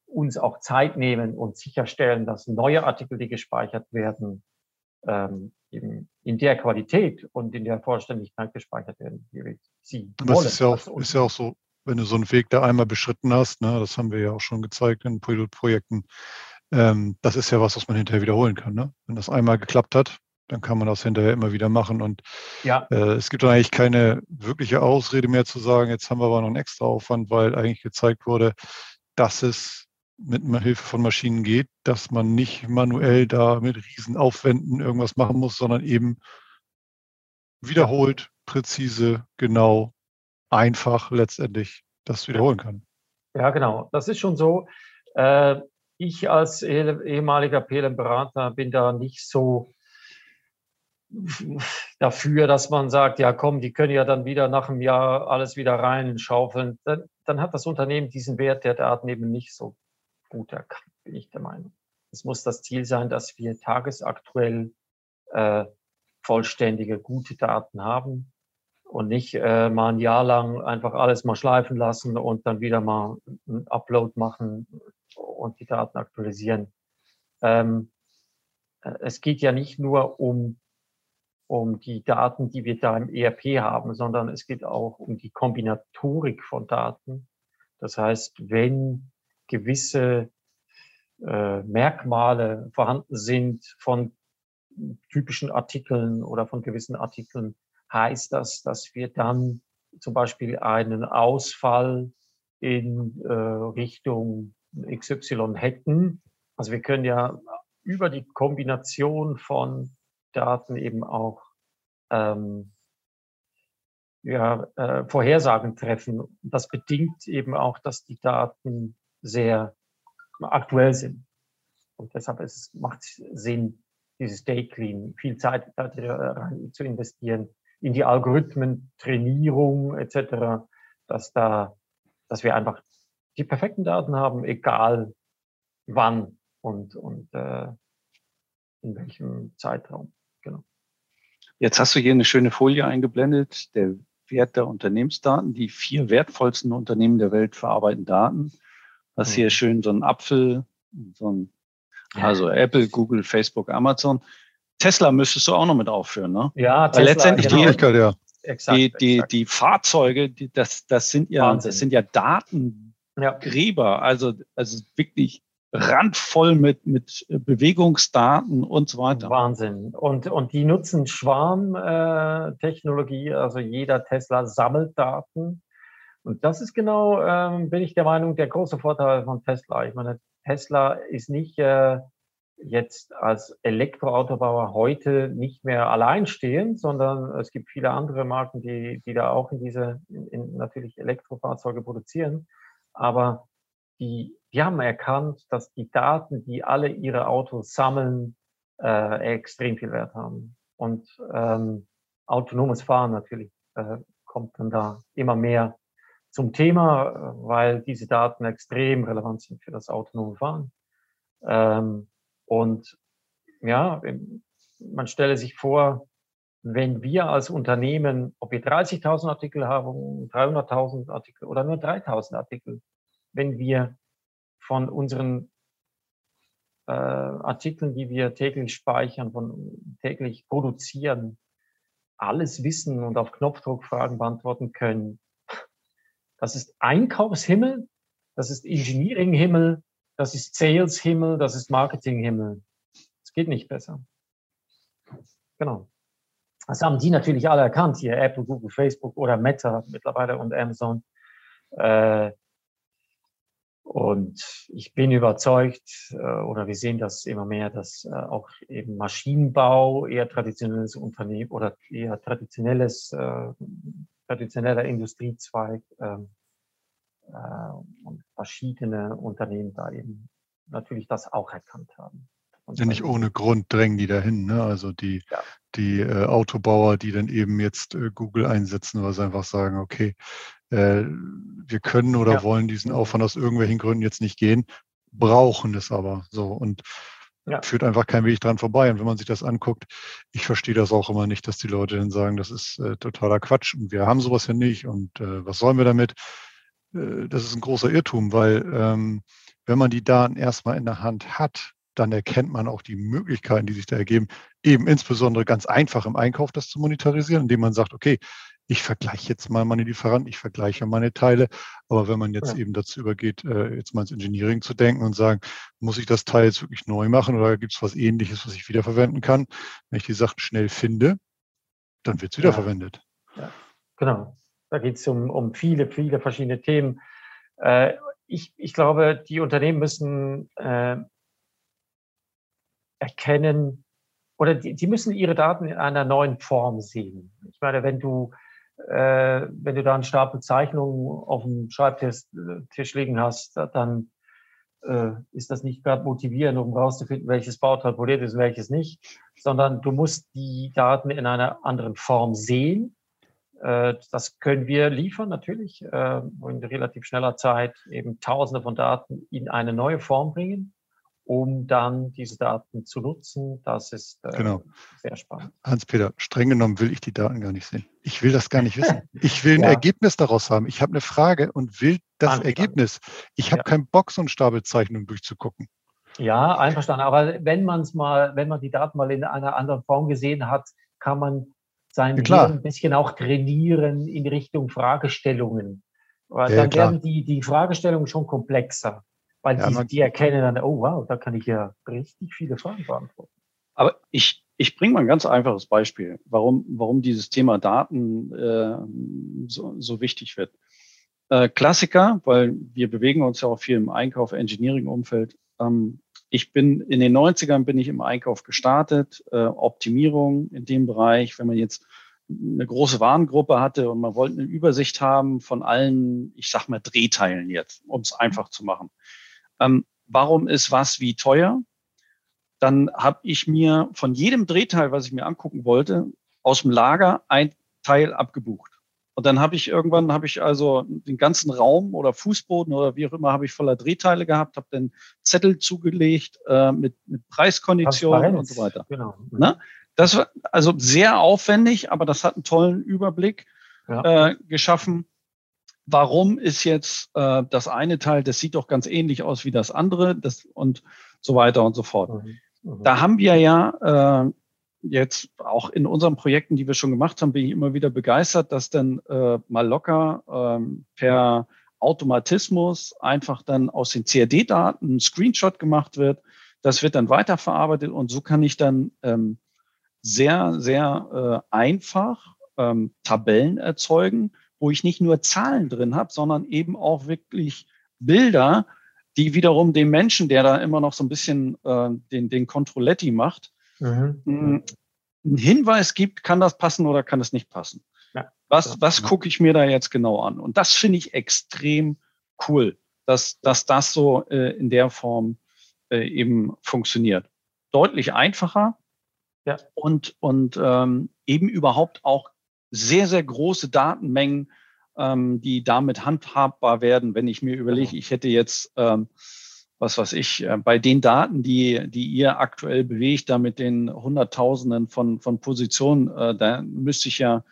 uns auch Zeit nehmen und sicherstellen, dass neue Artikel, die gespeichert werden, ähm, eben in der Qualität und in der Vollständigkeit gespeichert werden, wie wir sie das wollen. Ist ja, auch, ist ja auch so, wenn du so einen Weg da einmal beschritten hast, ne, das haben wir ja auch schon gezeigt in Pilotprojekten, ähm, das ist ja was, was man hinterher wiederholen kann. Ne? Wenn das einmal geklappt hat, dann kann man das hinterher immer wieder machen. Und ja. äh, es gibt eigentlich keine wirkliche Ausrede mehr zu sagen, jetzt haben wir aber noch einen extra Aufwand, weil eigentlich gezeigt wurde, dass es mit Hilfe von Maschinen geht, dass man nicht manuell da mit Riesenaufwänden irgendwas machen muss, sondern eben wiederholt, präzise, genau, einfach letztendlich das wiederholen kann. Ja, genau. Das ist schon so. Äh, ich als ehemaliger PLM-Berater bin da nicht so dafür, dass man sagt, ja komm, die können ja dann wieder nach einem Jahr alles wieder reinschaufeln. Dann, dann hat das Unternehmen diesen Wert der Daten eben nicht so gut erkannt, bin ich der Meinung. Es muss das Ziel sein, dass wir tagesaktuell äh, vollständige, gute Daten haben und nicht äh, mal ein Jahr lang einfach alles mal schleifen lassen und dann wieder mal einen Upload machen und die Daten aktualisieren. Ähm, äh, es geht ja nicht nur um, um die Daten, die wir da im ERP haben, sondern es geht auch um die Kombinatorik von Daten. Das heißt, wenn gewisse äh, Merkmale vorhanden sind von typischen Artikeln oder von gewissen Artikeln, heißt das, dass wir dann zum Beispiel einen Ausfall in äh, Richtung XY hätten. Also wir können ja über die Kombination von Daten eben auch ähm, ja, äh, Vorhersagen treffen. Das bedingt eben auch, dass die Daten sehr aktuell sind. Und deshalb ist, macht es Sinn, dieses Day Clean, viel Zeit rein zu investieren, in die Algorithmen, Trainierung etc., dass da, dass wir einfach die perfekten Daten haben, egal wann und, und äh, in welchem Zeitraum. Genau. Jetzt hast du hier eine schöne Folie eingeblendet, der Wert der Unternehmensdaten. Die vier wertvollsten Unternehmen der Welt verarbeiten Daten. Hast hier mhm. schön so einen Apfel, so ein, also Apple, Google, Facebook, Amazon. Tesla müsstest du auch noch mit aufführen, ne? Ja, Tesla, Weil letztendlich genau. die, ja. Exakt, die, die, exakt. die Fahrzeuge, die, das, das sind ja, Wahnsinn. das sind ja Datengräber, ja. also, also wirklich randvoll mit, mit Bewegungsdaten und so weiter. Wahnsinn. Und, und die nutzen Schwarmtechnologie, äh, also jeder Tesla sammelt Daten und das ist genau, ähm, bin ich der Meinung, der große Vorteil von Tesla. Ich meine, Tesla ist nicht äh, jetzt als Elektroautobauer heute nicht mehr alleinstehend, sondern es gibt viele andere Marken, die, die da auch in diese, in, in natürlich Elektrofahrzeuge produzieren. Aber die, die haben erkannt, dass die Daten, die alle ihre Autos sammeln, äh, extrem viel Wert haben. Und ähm, autonomes Fahren natürlich äh, kommt dann da immer mehr zum Thema, weil diese Daten extrem relevant sind für das autonome Fahren. Ähm, und ja, man stelle sich vor, wenn wir als Unternehmen, ob wir 30.000 Artikel haben, 300.000 Artikel oder nur 3.000 Artikel, wenn wir von unseren äh, Artikeln, die wir täglich speichern, von täglich produzieren, alles wissen und auf Knopfdruck Fragen beantworten können. Das ist Einkaufshimmel, das ist Engineering-Himmel, das ist Sales-Himmel, das ist Marketing-Himmel. Es geht nicht besser. Genau. Das haben die natürlich alle erkannt hier, Apple, Google, Facebook oder Meta mittlerweile und Amazon. Äh, und ich bin überzeugt, äh, oder wir sehen das immer mehr, dass äh, auch eben Maschinenbau eher traditionelles Unternehmen oder eher traditionelles, traditioneller Industriezweig ähm, und verschiedene Unternehmen da eben natürlich das auch erkannt haben. Ja, nicht ohne Grund drängen die dahin. Ne? Also die, ja. die äh, Autobauer, die dann eben jetzt äh, Google einsetzen, weil sie einfach sagen, okay, äh, wir können oder ja. wollen diesen Aufwand aus irgendwelchen Gründen jetzt nicht gehen, brauchen es aber so und ja. führt einfach kein Weg dran vorbei. Und wenn man sich das anguckt, ich verstehe das auch immer nicht, dass die Leute dann sagen, das ist äh, totaler Quatsch und wir haben sowas ja nicht und äh, was sollen wir damit? Äh, das ist ein großer Irrtum, weil ähm, wenn man die Daten erstmal in der Hand hat, dann erkennt man auch die Möglichkeiten, die sich da ergeben, eben insbesondere ganz einfach im Einkauf das zu monetarisieren, indem man sagt, okay, ich vergleiche jetzt mal meine Lieferanten, ich vergleiche meine Teile. Aber wenn man jetzt ja. eben dazu übergeht, äh, jetzt mal ins Engineering zu denken und sagen, muss ich das Teil jetzt wirklich neu machen oder gibt es was ähnliches, was ich wiederverwenden kann? Wenn ich die Sachen schnell finde, dann wird es wiederverwendet. Ja. ja. Genau. Da geht es um, um viele, viele verschiedene Themen. Äh, ich, ich glaube, die Unternehmen müssen äh, erkennen, oder die, die müssen ihre Daten in einer neuen Form sehen. Ich meine, wenn du, äh, wenn du da einen Stapel Zeichnungen auf dem Schreibtisch Tisch liegen hast, dann äh, ist das nicht gerade motivierend, um rauszufinden, welches Bauteil poliert ist und welches nicht, sondern du musst die Daten in einer anderen Form sehen. Äh, das können wir liefern, natürlich, äh, in relativ schneller Zeit eben Tausende von Daten in eine neue Form bringen um dann diese Daten zu nutzen. Das ist äh, genau. sehr spannend. Hans-Peter, streng genommen will ich die Daten gar nicht sehen. Ich will das gar nicht wissen. Ich will ein ja. Ergebnis daraus haben. Ich habe eine Frage und will das Anfang. Ergebnis. Ich habe ja. keinen Bock, so eine Stapelzeichnung durchzugucken. Ja, einverstanden. Aber wenn man es mal, wenn man die Daten mal in einer anderen Form gesehen hat, kann man sein ja, ein bisschen auch trainieren in Richtung Fragestellungen. Weil dann werden die, die Fragestellungen schon komplexer. Weil ja, die, die, erkennen dann, oh wow, da kann ich ja richtig viele Fragen beantworten. Aber ich, ich bringe mal ein ganz einfaches Beispiel, warum, warum dieses Thema Daten äh, so, so wichtig wird. Äh, Klassiker, weil wir bewegen uns ja auch viel im Einkauf, Engineering-Umfeld. Ähm, ich bin in den 90ern bin ich im Einkauf gestartet, äh, Optimierung in dem Bereich, wenn man jetzt eine große Warengruppe hatte und man wollte eine Übersicht haben von allen, ich sag mal, Drehteilen jetzt, um es einfach zu machen ähm, warum ist was wie teuer? Dann habe ich mir von jedem Drehteil, was ich mir angucken wollte, aus dem Lager ein Teil abgebucht. Und dann habe ich irgendwann, habe ich also den ganzen Raum oder Fußboden oder wie auch immer, habe ich voller Drehteile gehabt, habe den Zettel zugelegt äh, mit, mit Preiskonditionen und so weiter. Genau. Ne? Das war also sehr aufwendig, aber das hat einen tollen Überblick ja. äh, geschaffen warum ist jetzt äh, das eine Teil, das sieht doch ganz ähnlich aus wie das andere das, und so weiter und so fort. Mhm. Mhm. Da haben wir ja äh, jetzt auch in unseren Projekten, die wir schon gemacht haben, bin ich immer wieder begeistert, dass dann äh, mal locker ähm, per Automatismus einfach dann aus den CAD-Daten ein Screenshot gemacht wird. Das wird dann weiterverarbeitet und so kann ich dann ähm, sehr, sehr äh, einfach ähm, Tabellen erzeugen, wo ich nicht nur Zahlen drin habe, sondern eben auch wirklich Bilder, die wiederum dem Menschen, der da immer noch so ein bisschen äh, den, den Controletti macht, mhm. Mm, einen Hinweis gibt, kann das passen oder kann es nicht passen. Ja. Was, was gucke ich mir da jetzt genau an? Und das finde ich extrem cool, dass, dass das so äh, in der Form äh, eben funktioniert. Deutlich einfacher ja. und, und ähm, eben überhaupt auch sehr, sehr große Datenmengen, ähm, die damit handhabbar werden. Wenn ich mir überlege, genau. ich hätte jetzt, ähm, was weiß ich, äh, bei den Daten, die, die ihr aktuell bewegt, da mit den Hunderttausenden von, von Positionen, äh, da müsste ich ja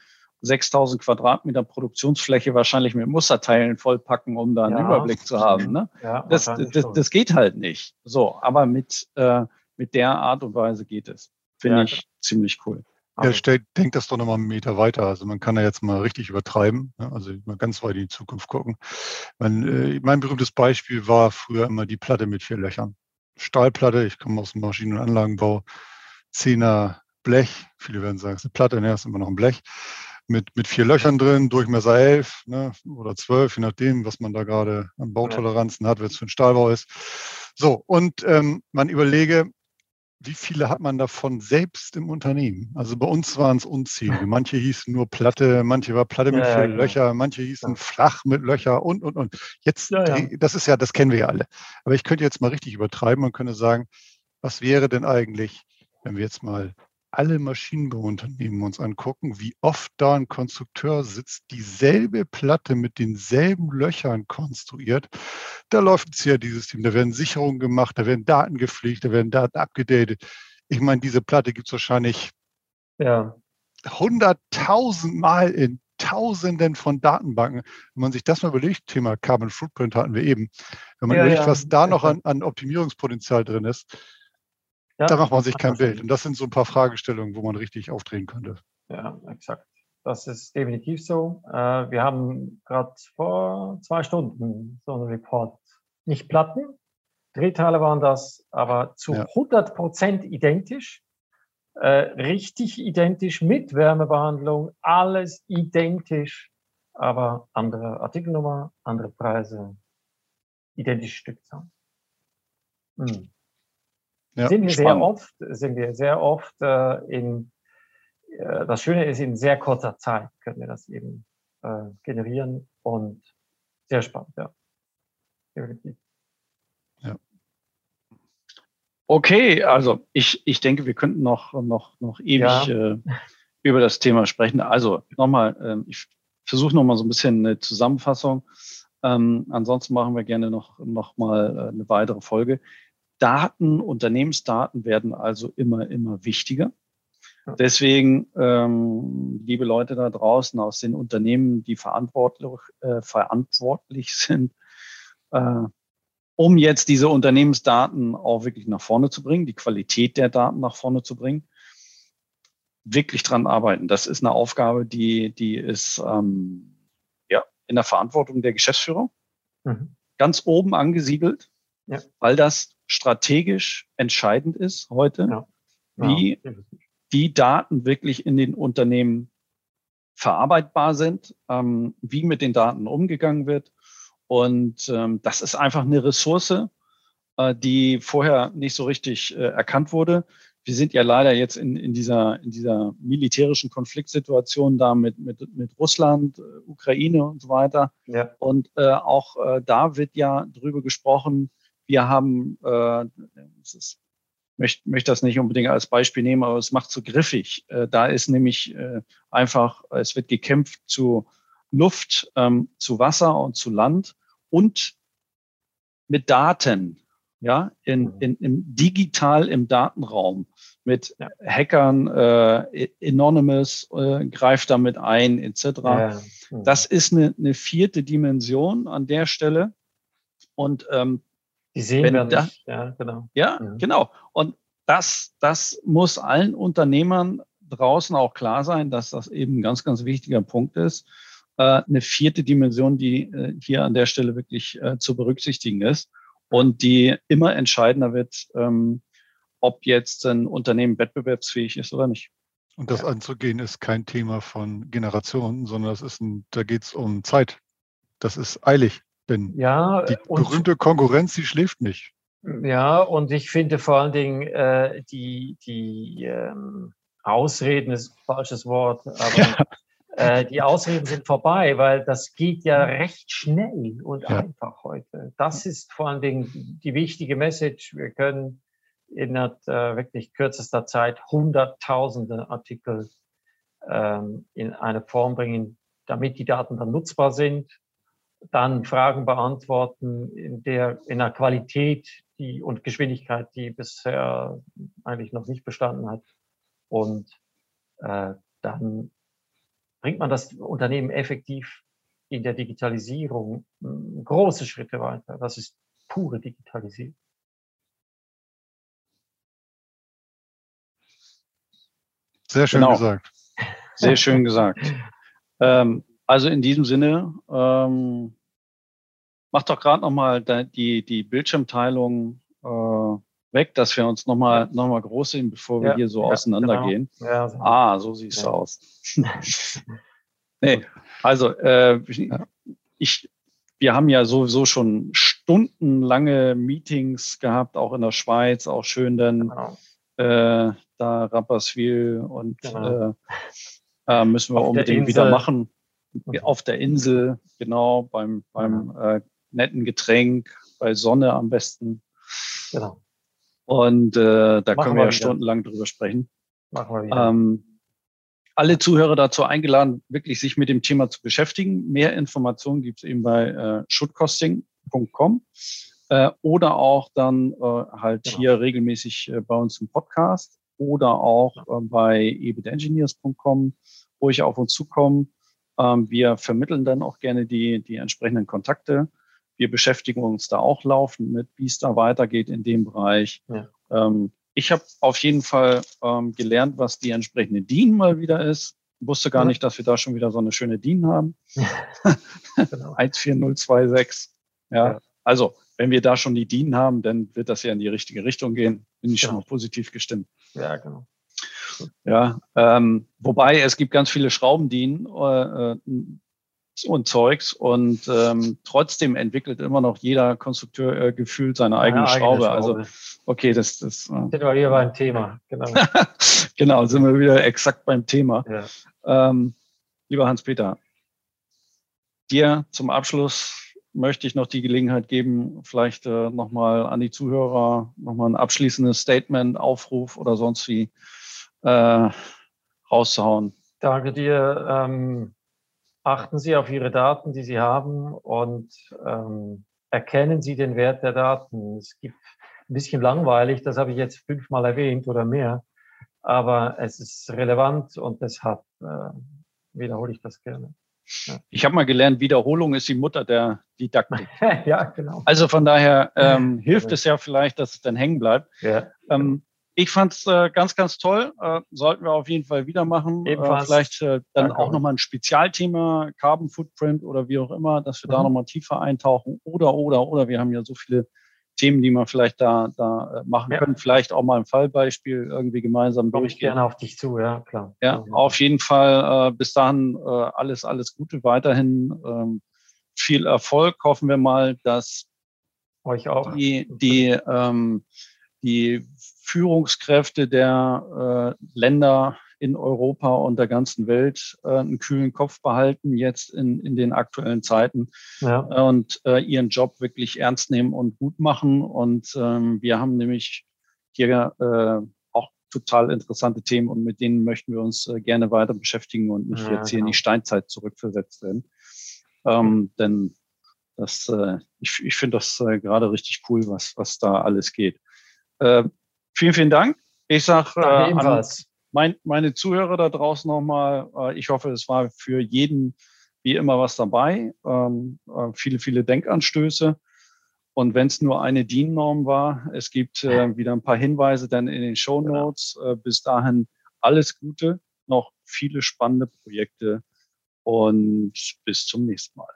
6000 Quadratmeter Produktionsfläche wahrscheinlich mit Musterteilen vollpacken, um da einen ja. Überblick zu haben. Ne? Ja, das, das, das, geht halt nicht. So, aber mit, äh, mit der Art und Weise geht es. Finde ja, ich ziemlich cool. Ja, stell, denk das doch nochmal einen Meter weiter. Also man kann ja jetzt mal richtig übertreiben, ne? also mal ganz weit in die Zukunft gucken. Mein, äh, mein berühmtes Beispiel war früher immer die Platte mit vier Löchern. Stahlplatte, ich komme aus dem Maschinen- und Anlagenbau, Zehner Blech, viele werden sagen, es ist eine Platte, ne, ist immer noch ein Blech, mit, mit vier Löchern drin, Durchmesser 11 ne, oder 12, je nachdem, was man da gerade an Bautoleranzen hat, wenn es für ein Stahlbau ist. So, und ähm, man überlege, wie viele hat man davon selbst im Unternehmen? Also bei uns waren es unzählige. Manche hießen nur Platte, manche war Platte mit ja, vier ja, genau. Löcher, manche hießen ja. flach mit Löcher und, und, und. Jetzt, das ist ja, das kennen wir ja alle. Aber ich könnte jetzt mal richtig übertreiben und könnte sagen, was wäre denn eigentlich, wenn wir jetzt mal alle Maschinenbauunternehmen uns angucken, wie oft da ein Konstrukteur sitzt, dieselbe Platte mit denselben Löchern konstruiert, da läuft ein CAD-System, da werden Sicherungen gemacht, da werden Daten gepflegt, da werden Daten abgedatet. Ich meine, diese Platte gibt es wahrscheinlich ja. 100.000 Mal in Tausenden von Datenbanken. Wenn man sich das mal überlegt, Thema Carbon Footprint hatten wir eben, wenn man ja, überlegt, ja. was da noch an, an Optimierungspotenzial drin ist, ja, da macht man sich kein Bild. Und das sind so ein paar Fragestellungen, wo man richtig aufdrehen könnte. Ja, exakt. Das ist definitiv so. Äh, wir haben gerade vor zwei Stunden so einen Report. Nicht Platten, Drehteile waren das, aber zu ja. 100 Prozent identisch. Äh, richtig identisch mit Wärmebehandlung, alles identisch, aber andere Artikelnummer, andere Preise, identische Stückzahl. Hm. Ja, sind wir spannend. sehr oft, sind wir sehr oft äh, in, äh, das Schöne ist, in sehr kurzer Zeit können wir das eben äh, generieren und sehr spannend, ja. Definitiv. Ja. Okay, also ich, ich denke, wir könnten noch, noch, noch ewig ja. äh, über das Thema sprechen. Also nochmal, ähm, ich versuche nochmal so ein bisschen eine Zusammenfassung. Ähm, ansonsten machen wir gerne noch, noch mal äh, eine weitere Folge. Daten, Unternehmensdaten werden also immer, immer wichtiger. Deswegen, ähm, liebe Leute da draußen aus den Unternehmen, die verantwortlich, äh, verantwortlich sind, äh, um jetzt diese Unternehmensdaten auch wirklich nach vorne zu bringen, die Qualität der Daten nach vorne zu bringen, wirklich dran arbeiten. Das ist eine Aufgabe, die, die ist ähm, ja, in der Verantwortung der Geschäftsführung mhm. ganz oben angesiedelt, ja. weil das strategisch entscheidend ist heute, ja. wie die Daten wirklich in den Unternehmen verarbeitbar sind, ähm, wie mit den Daten umgegangen wird. Und ähm, das ist einfach eine Ressource, äh, die vorher nicht so richtig äh, erkannt wurde. Wir sind ja leider jetzt in, in, dieser, in dieser militärischen Konfliktsituation da mit, mit, mit Russland, äh, Ukraine und so weiter. Ja. Und äh, auch äh, da wird ja drüber gesprochen, wir haben, äh, ist, möchte, möchte das nicht unbedingt als Beispiel nehmen, aber es macht so griffig. Äh, da ist nämlich äh, einfach, es wird gekämpft zu Luft, ähm, zu Wasser und zu Land und mit Daten, ja, in, mhm. in, im digital im Datenraum mit. Hackern, äh, Anonymous äh, greift damit ein, etc. Ja. Mhm. Das ist eine, eine vierte Dimension an der Stelle. Und ähm, die sehen Wenn wir da, nicht. Ja, genau. Ja, mhm. genau. Und das, das muss allen Unternehmern draußen auch klar sein, dass das eben ein ganz, ganz wichtiger Punkt ist. Äh, eine vierte Dimension, die äh, hier an der Stelle wirklich äh, zu berücksichtigen ist und die immer entscheidender wird, ähm, ob jetzt ein Unternehmen wettbewerbsfähig ist oder nicht. Und das ja. anzugehen ist kein Thema von Generationen, sondern das ist ein, da geht es um Zeit. Das ist eilig. Denn ja, die berühmte Konkurrenz, die schläft nicht. Ja, und ich finde vor allen Dingen äh, die, die ähm, Ausreden ist ein falsches Wort, aber ja. äh, die Ausreden sind vorbei, weil das geht ja recht schnell und ja. einfach heute. Das ist vor allen Dingen die wichtige Message. Wir können innerhalb äh, wirklich kürzester Zeit Hunderttausende Artikel ähm, in eine Form bringen, damit die Daten dann nutzbar sind dann Fragen beantworten in der in einer Qualität die und Geschwindigkeit, die bisher eigentlich noch nicht bestanden hat. Und äh, dann bringt man das Unternehmen effektiv in der Digitalisierung große Schritte weiter. Das ist pure Digitalisierung. Sehr schön genau. gesagt. Sehr schön gesagt. Ähm, also in diesem Sinne, ähm, mach doch gerade nochmal die, die Bildschirmteilung äh, weg, dass wir uns nochmal noch mal groß sehen, bevor wir ja, hier so ja, auseinandergehen. Genau. Ja, so. Ah, so sieht es ja. aus. nee, also äh, ich, wir haben ja sowieso schon stundenlange Meetings gehabt, auch in der Schweiz, auch schön dann genau. äh, da Rapperswil und genau. äh, äh müssen wir Auf unbedingt wieder machen. Auf der Insel, genau, beim, beim äh, netten Getränk, bei Sonne am besten. Genau. Und äh, da Machen können wir, wir ja stundenlang drüber sprechen. Machen wir wieder. Ähm, alle Zuhörer dazu eingeladen, wirklich sich mit dem Thema zu beschäftigen. Mehr Informationen gibt es eben bei äh, shootcosting.com äh, oder auch dann äh, halt genau. hier regelmäßig äh, bei uns im Podcast oder auch äh, bei ebitengineers.com, wo ich auf uns zukomme. Ähm, wir vermitteln dann auch gerne die, die entsprechenden Kontakte. Wir beschäftigen uns da auch laufend mit, wie es da weitergeht in dem Bereich. Ja. Ähm, ich habe auf jeden Fall ähm, gelernt, was die entsprechende DIN mal wieder ist. Ich wusste gar ja. nicht, dass wir da schon wieder so eine schöne DIN haben. genau. 14026. Ja. ja. Also, wenn wir da schon die DIN haben, dann wird das ja in die richtige Richtung gehen. Bin ich genau. schon mal positiv gestimmt. Ja, genau. Ja, ähm, wobei es gibt ganz viele Schraubendienen, äh, äh und Zeugs und ähm, trotzdem entwickelt immer noch jeder Konstrukteur äh, gefühlt seine eigene, eigene Schraube. Also okay, das das. Äh, sind wir hier beim Thema. Genau. genau, sind wir wieder exakt beim Thema. Ja. Ähm, lieber Hans-Peter, dir zum Abschluss möchte ich noch die Gelegenheit geben, vielleicht äh, nochmal an die Zuhörer nochmal ein abschließendes Statement, Aufruf oder sonst wie äh, rauszuhauen. Danke dir. Ähm, achten Sie auf Ihre Daten, die Sie haben und ähm, erkennen Sie den Wert der Daten. Es gibt ein bisschen langweilig, das habe ich jetzt fünfmal erwähnt oder mehr, aber es ist relevant und deshalb äh, wiederhole ich das gerne. Ja. Ich habe mal gelernt, Wiederholung ist die Mutter der Didaktik. ja, genau. Also von daher ähm, hilft es ja vielleicht, dass es dann hängen bleibt. Ja. Ähm, ich fand es äh, ganz, ganz toll. Äh, sollten wir auf jeden Fall wieder machen. Äh, vielleicht äh, dann Danke. auch nochmal ein Spezialthema, Carbon Footprint oder wie auch immer, dass wir mhm. da nochmal tiefer eintauchen. Oder, oder, oder. Wir haben ja so viele Themen, die man vielleicht da, da äh, machen ja. können. Vielleicht auch mal ein Fallbeispiel irgendwie gemeinsam Komm durchgehen. Ich gerne auf dich zu, ja, klar. Ja, mhm. auf jeden Fall. Äh, bis dahin äh, alles, alles Gute weiterhin. Ähm, viel Erfolg. Hoffen wir mal, dass euch auch die, die ähm, die Führungskräfte der äh, Länder in Europa und der ganzen Welt äh, einen kühlen Kopf behalten, jetzt in, in den aktuellen Zeiten ja. und äh, ihren Job wirklich ernst nehmen und gut machen. Und ähm, wir haben nämlich hier äh, auch total interessante Themen und mit denen möchten wir uns äh, gerne weiter beschäftigen und nicht ja, jetzt hier genau. in die Steinzeit zurückversetzt werden. Ähm, denn das, äh, ich, ich finde das äh, gerade richtig cool, was, was da alles geht. Äh, vielen, vielen Dank. Ich sage äh, an mein, meine Zuhörer da draußen nochmal, äh, ich hoffe, es war für jeden wie immer was dabei. Ähm, äh, viele, viele Denkanstöße. Und wenn es nur eine DIN-Norm war, es gibt äh, wieder ein paar Hinweise dann in den Show genau. Notes. Äh, bis dahin alles Gute, noch viele spannende Projekte und bis zum nächsten Mal.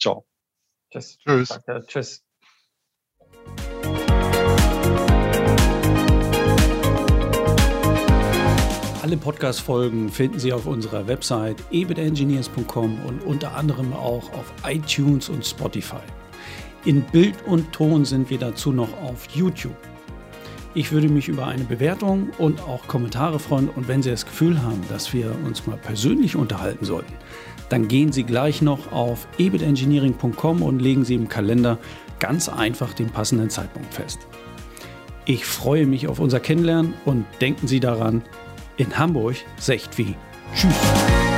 Ciao. Tschüss. Tschüss. Danke. Tschüss. Alle Podcast-Folgen finden Sie auf unserer Website ebitengineers.com und unter anderem auch auf iTunes und Spotify. In Bild und Ton sind wir dazu noch auf YouTube. Ich würde mich über eine Bewertung und auch Kommentare freuen und wenn Sie das Gefühl haben, dass wir uns mal persönlich unterhalten sollten, dann gehen Sie gleich noch auf ebitengineering.com und legen Sie im Kalender ganz einfach den passenden Zeitpunkt fest. Ich freue mich auf unser Kennenlernen und denken Sie daran, in Hamburg secht wie. Tschüss.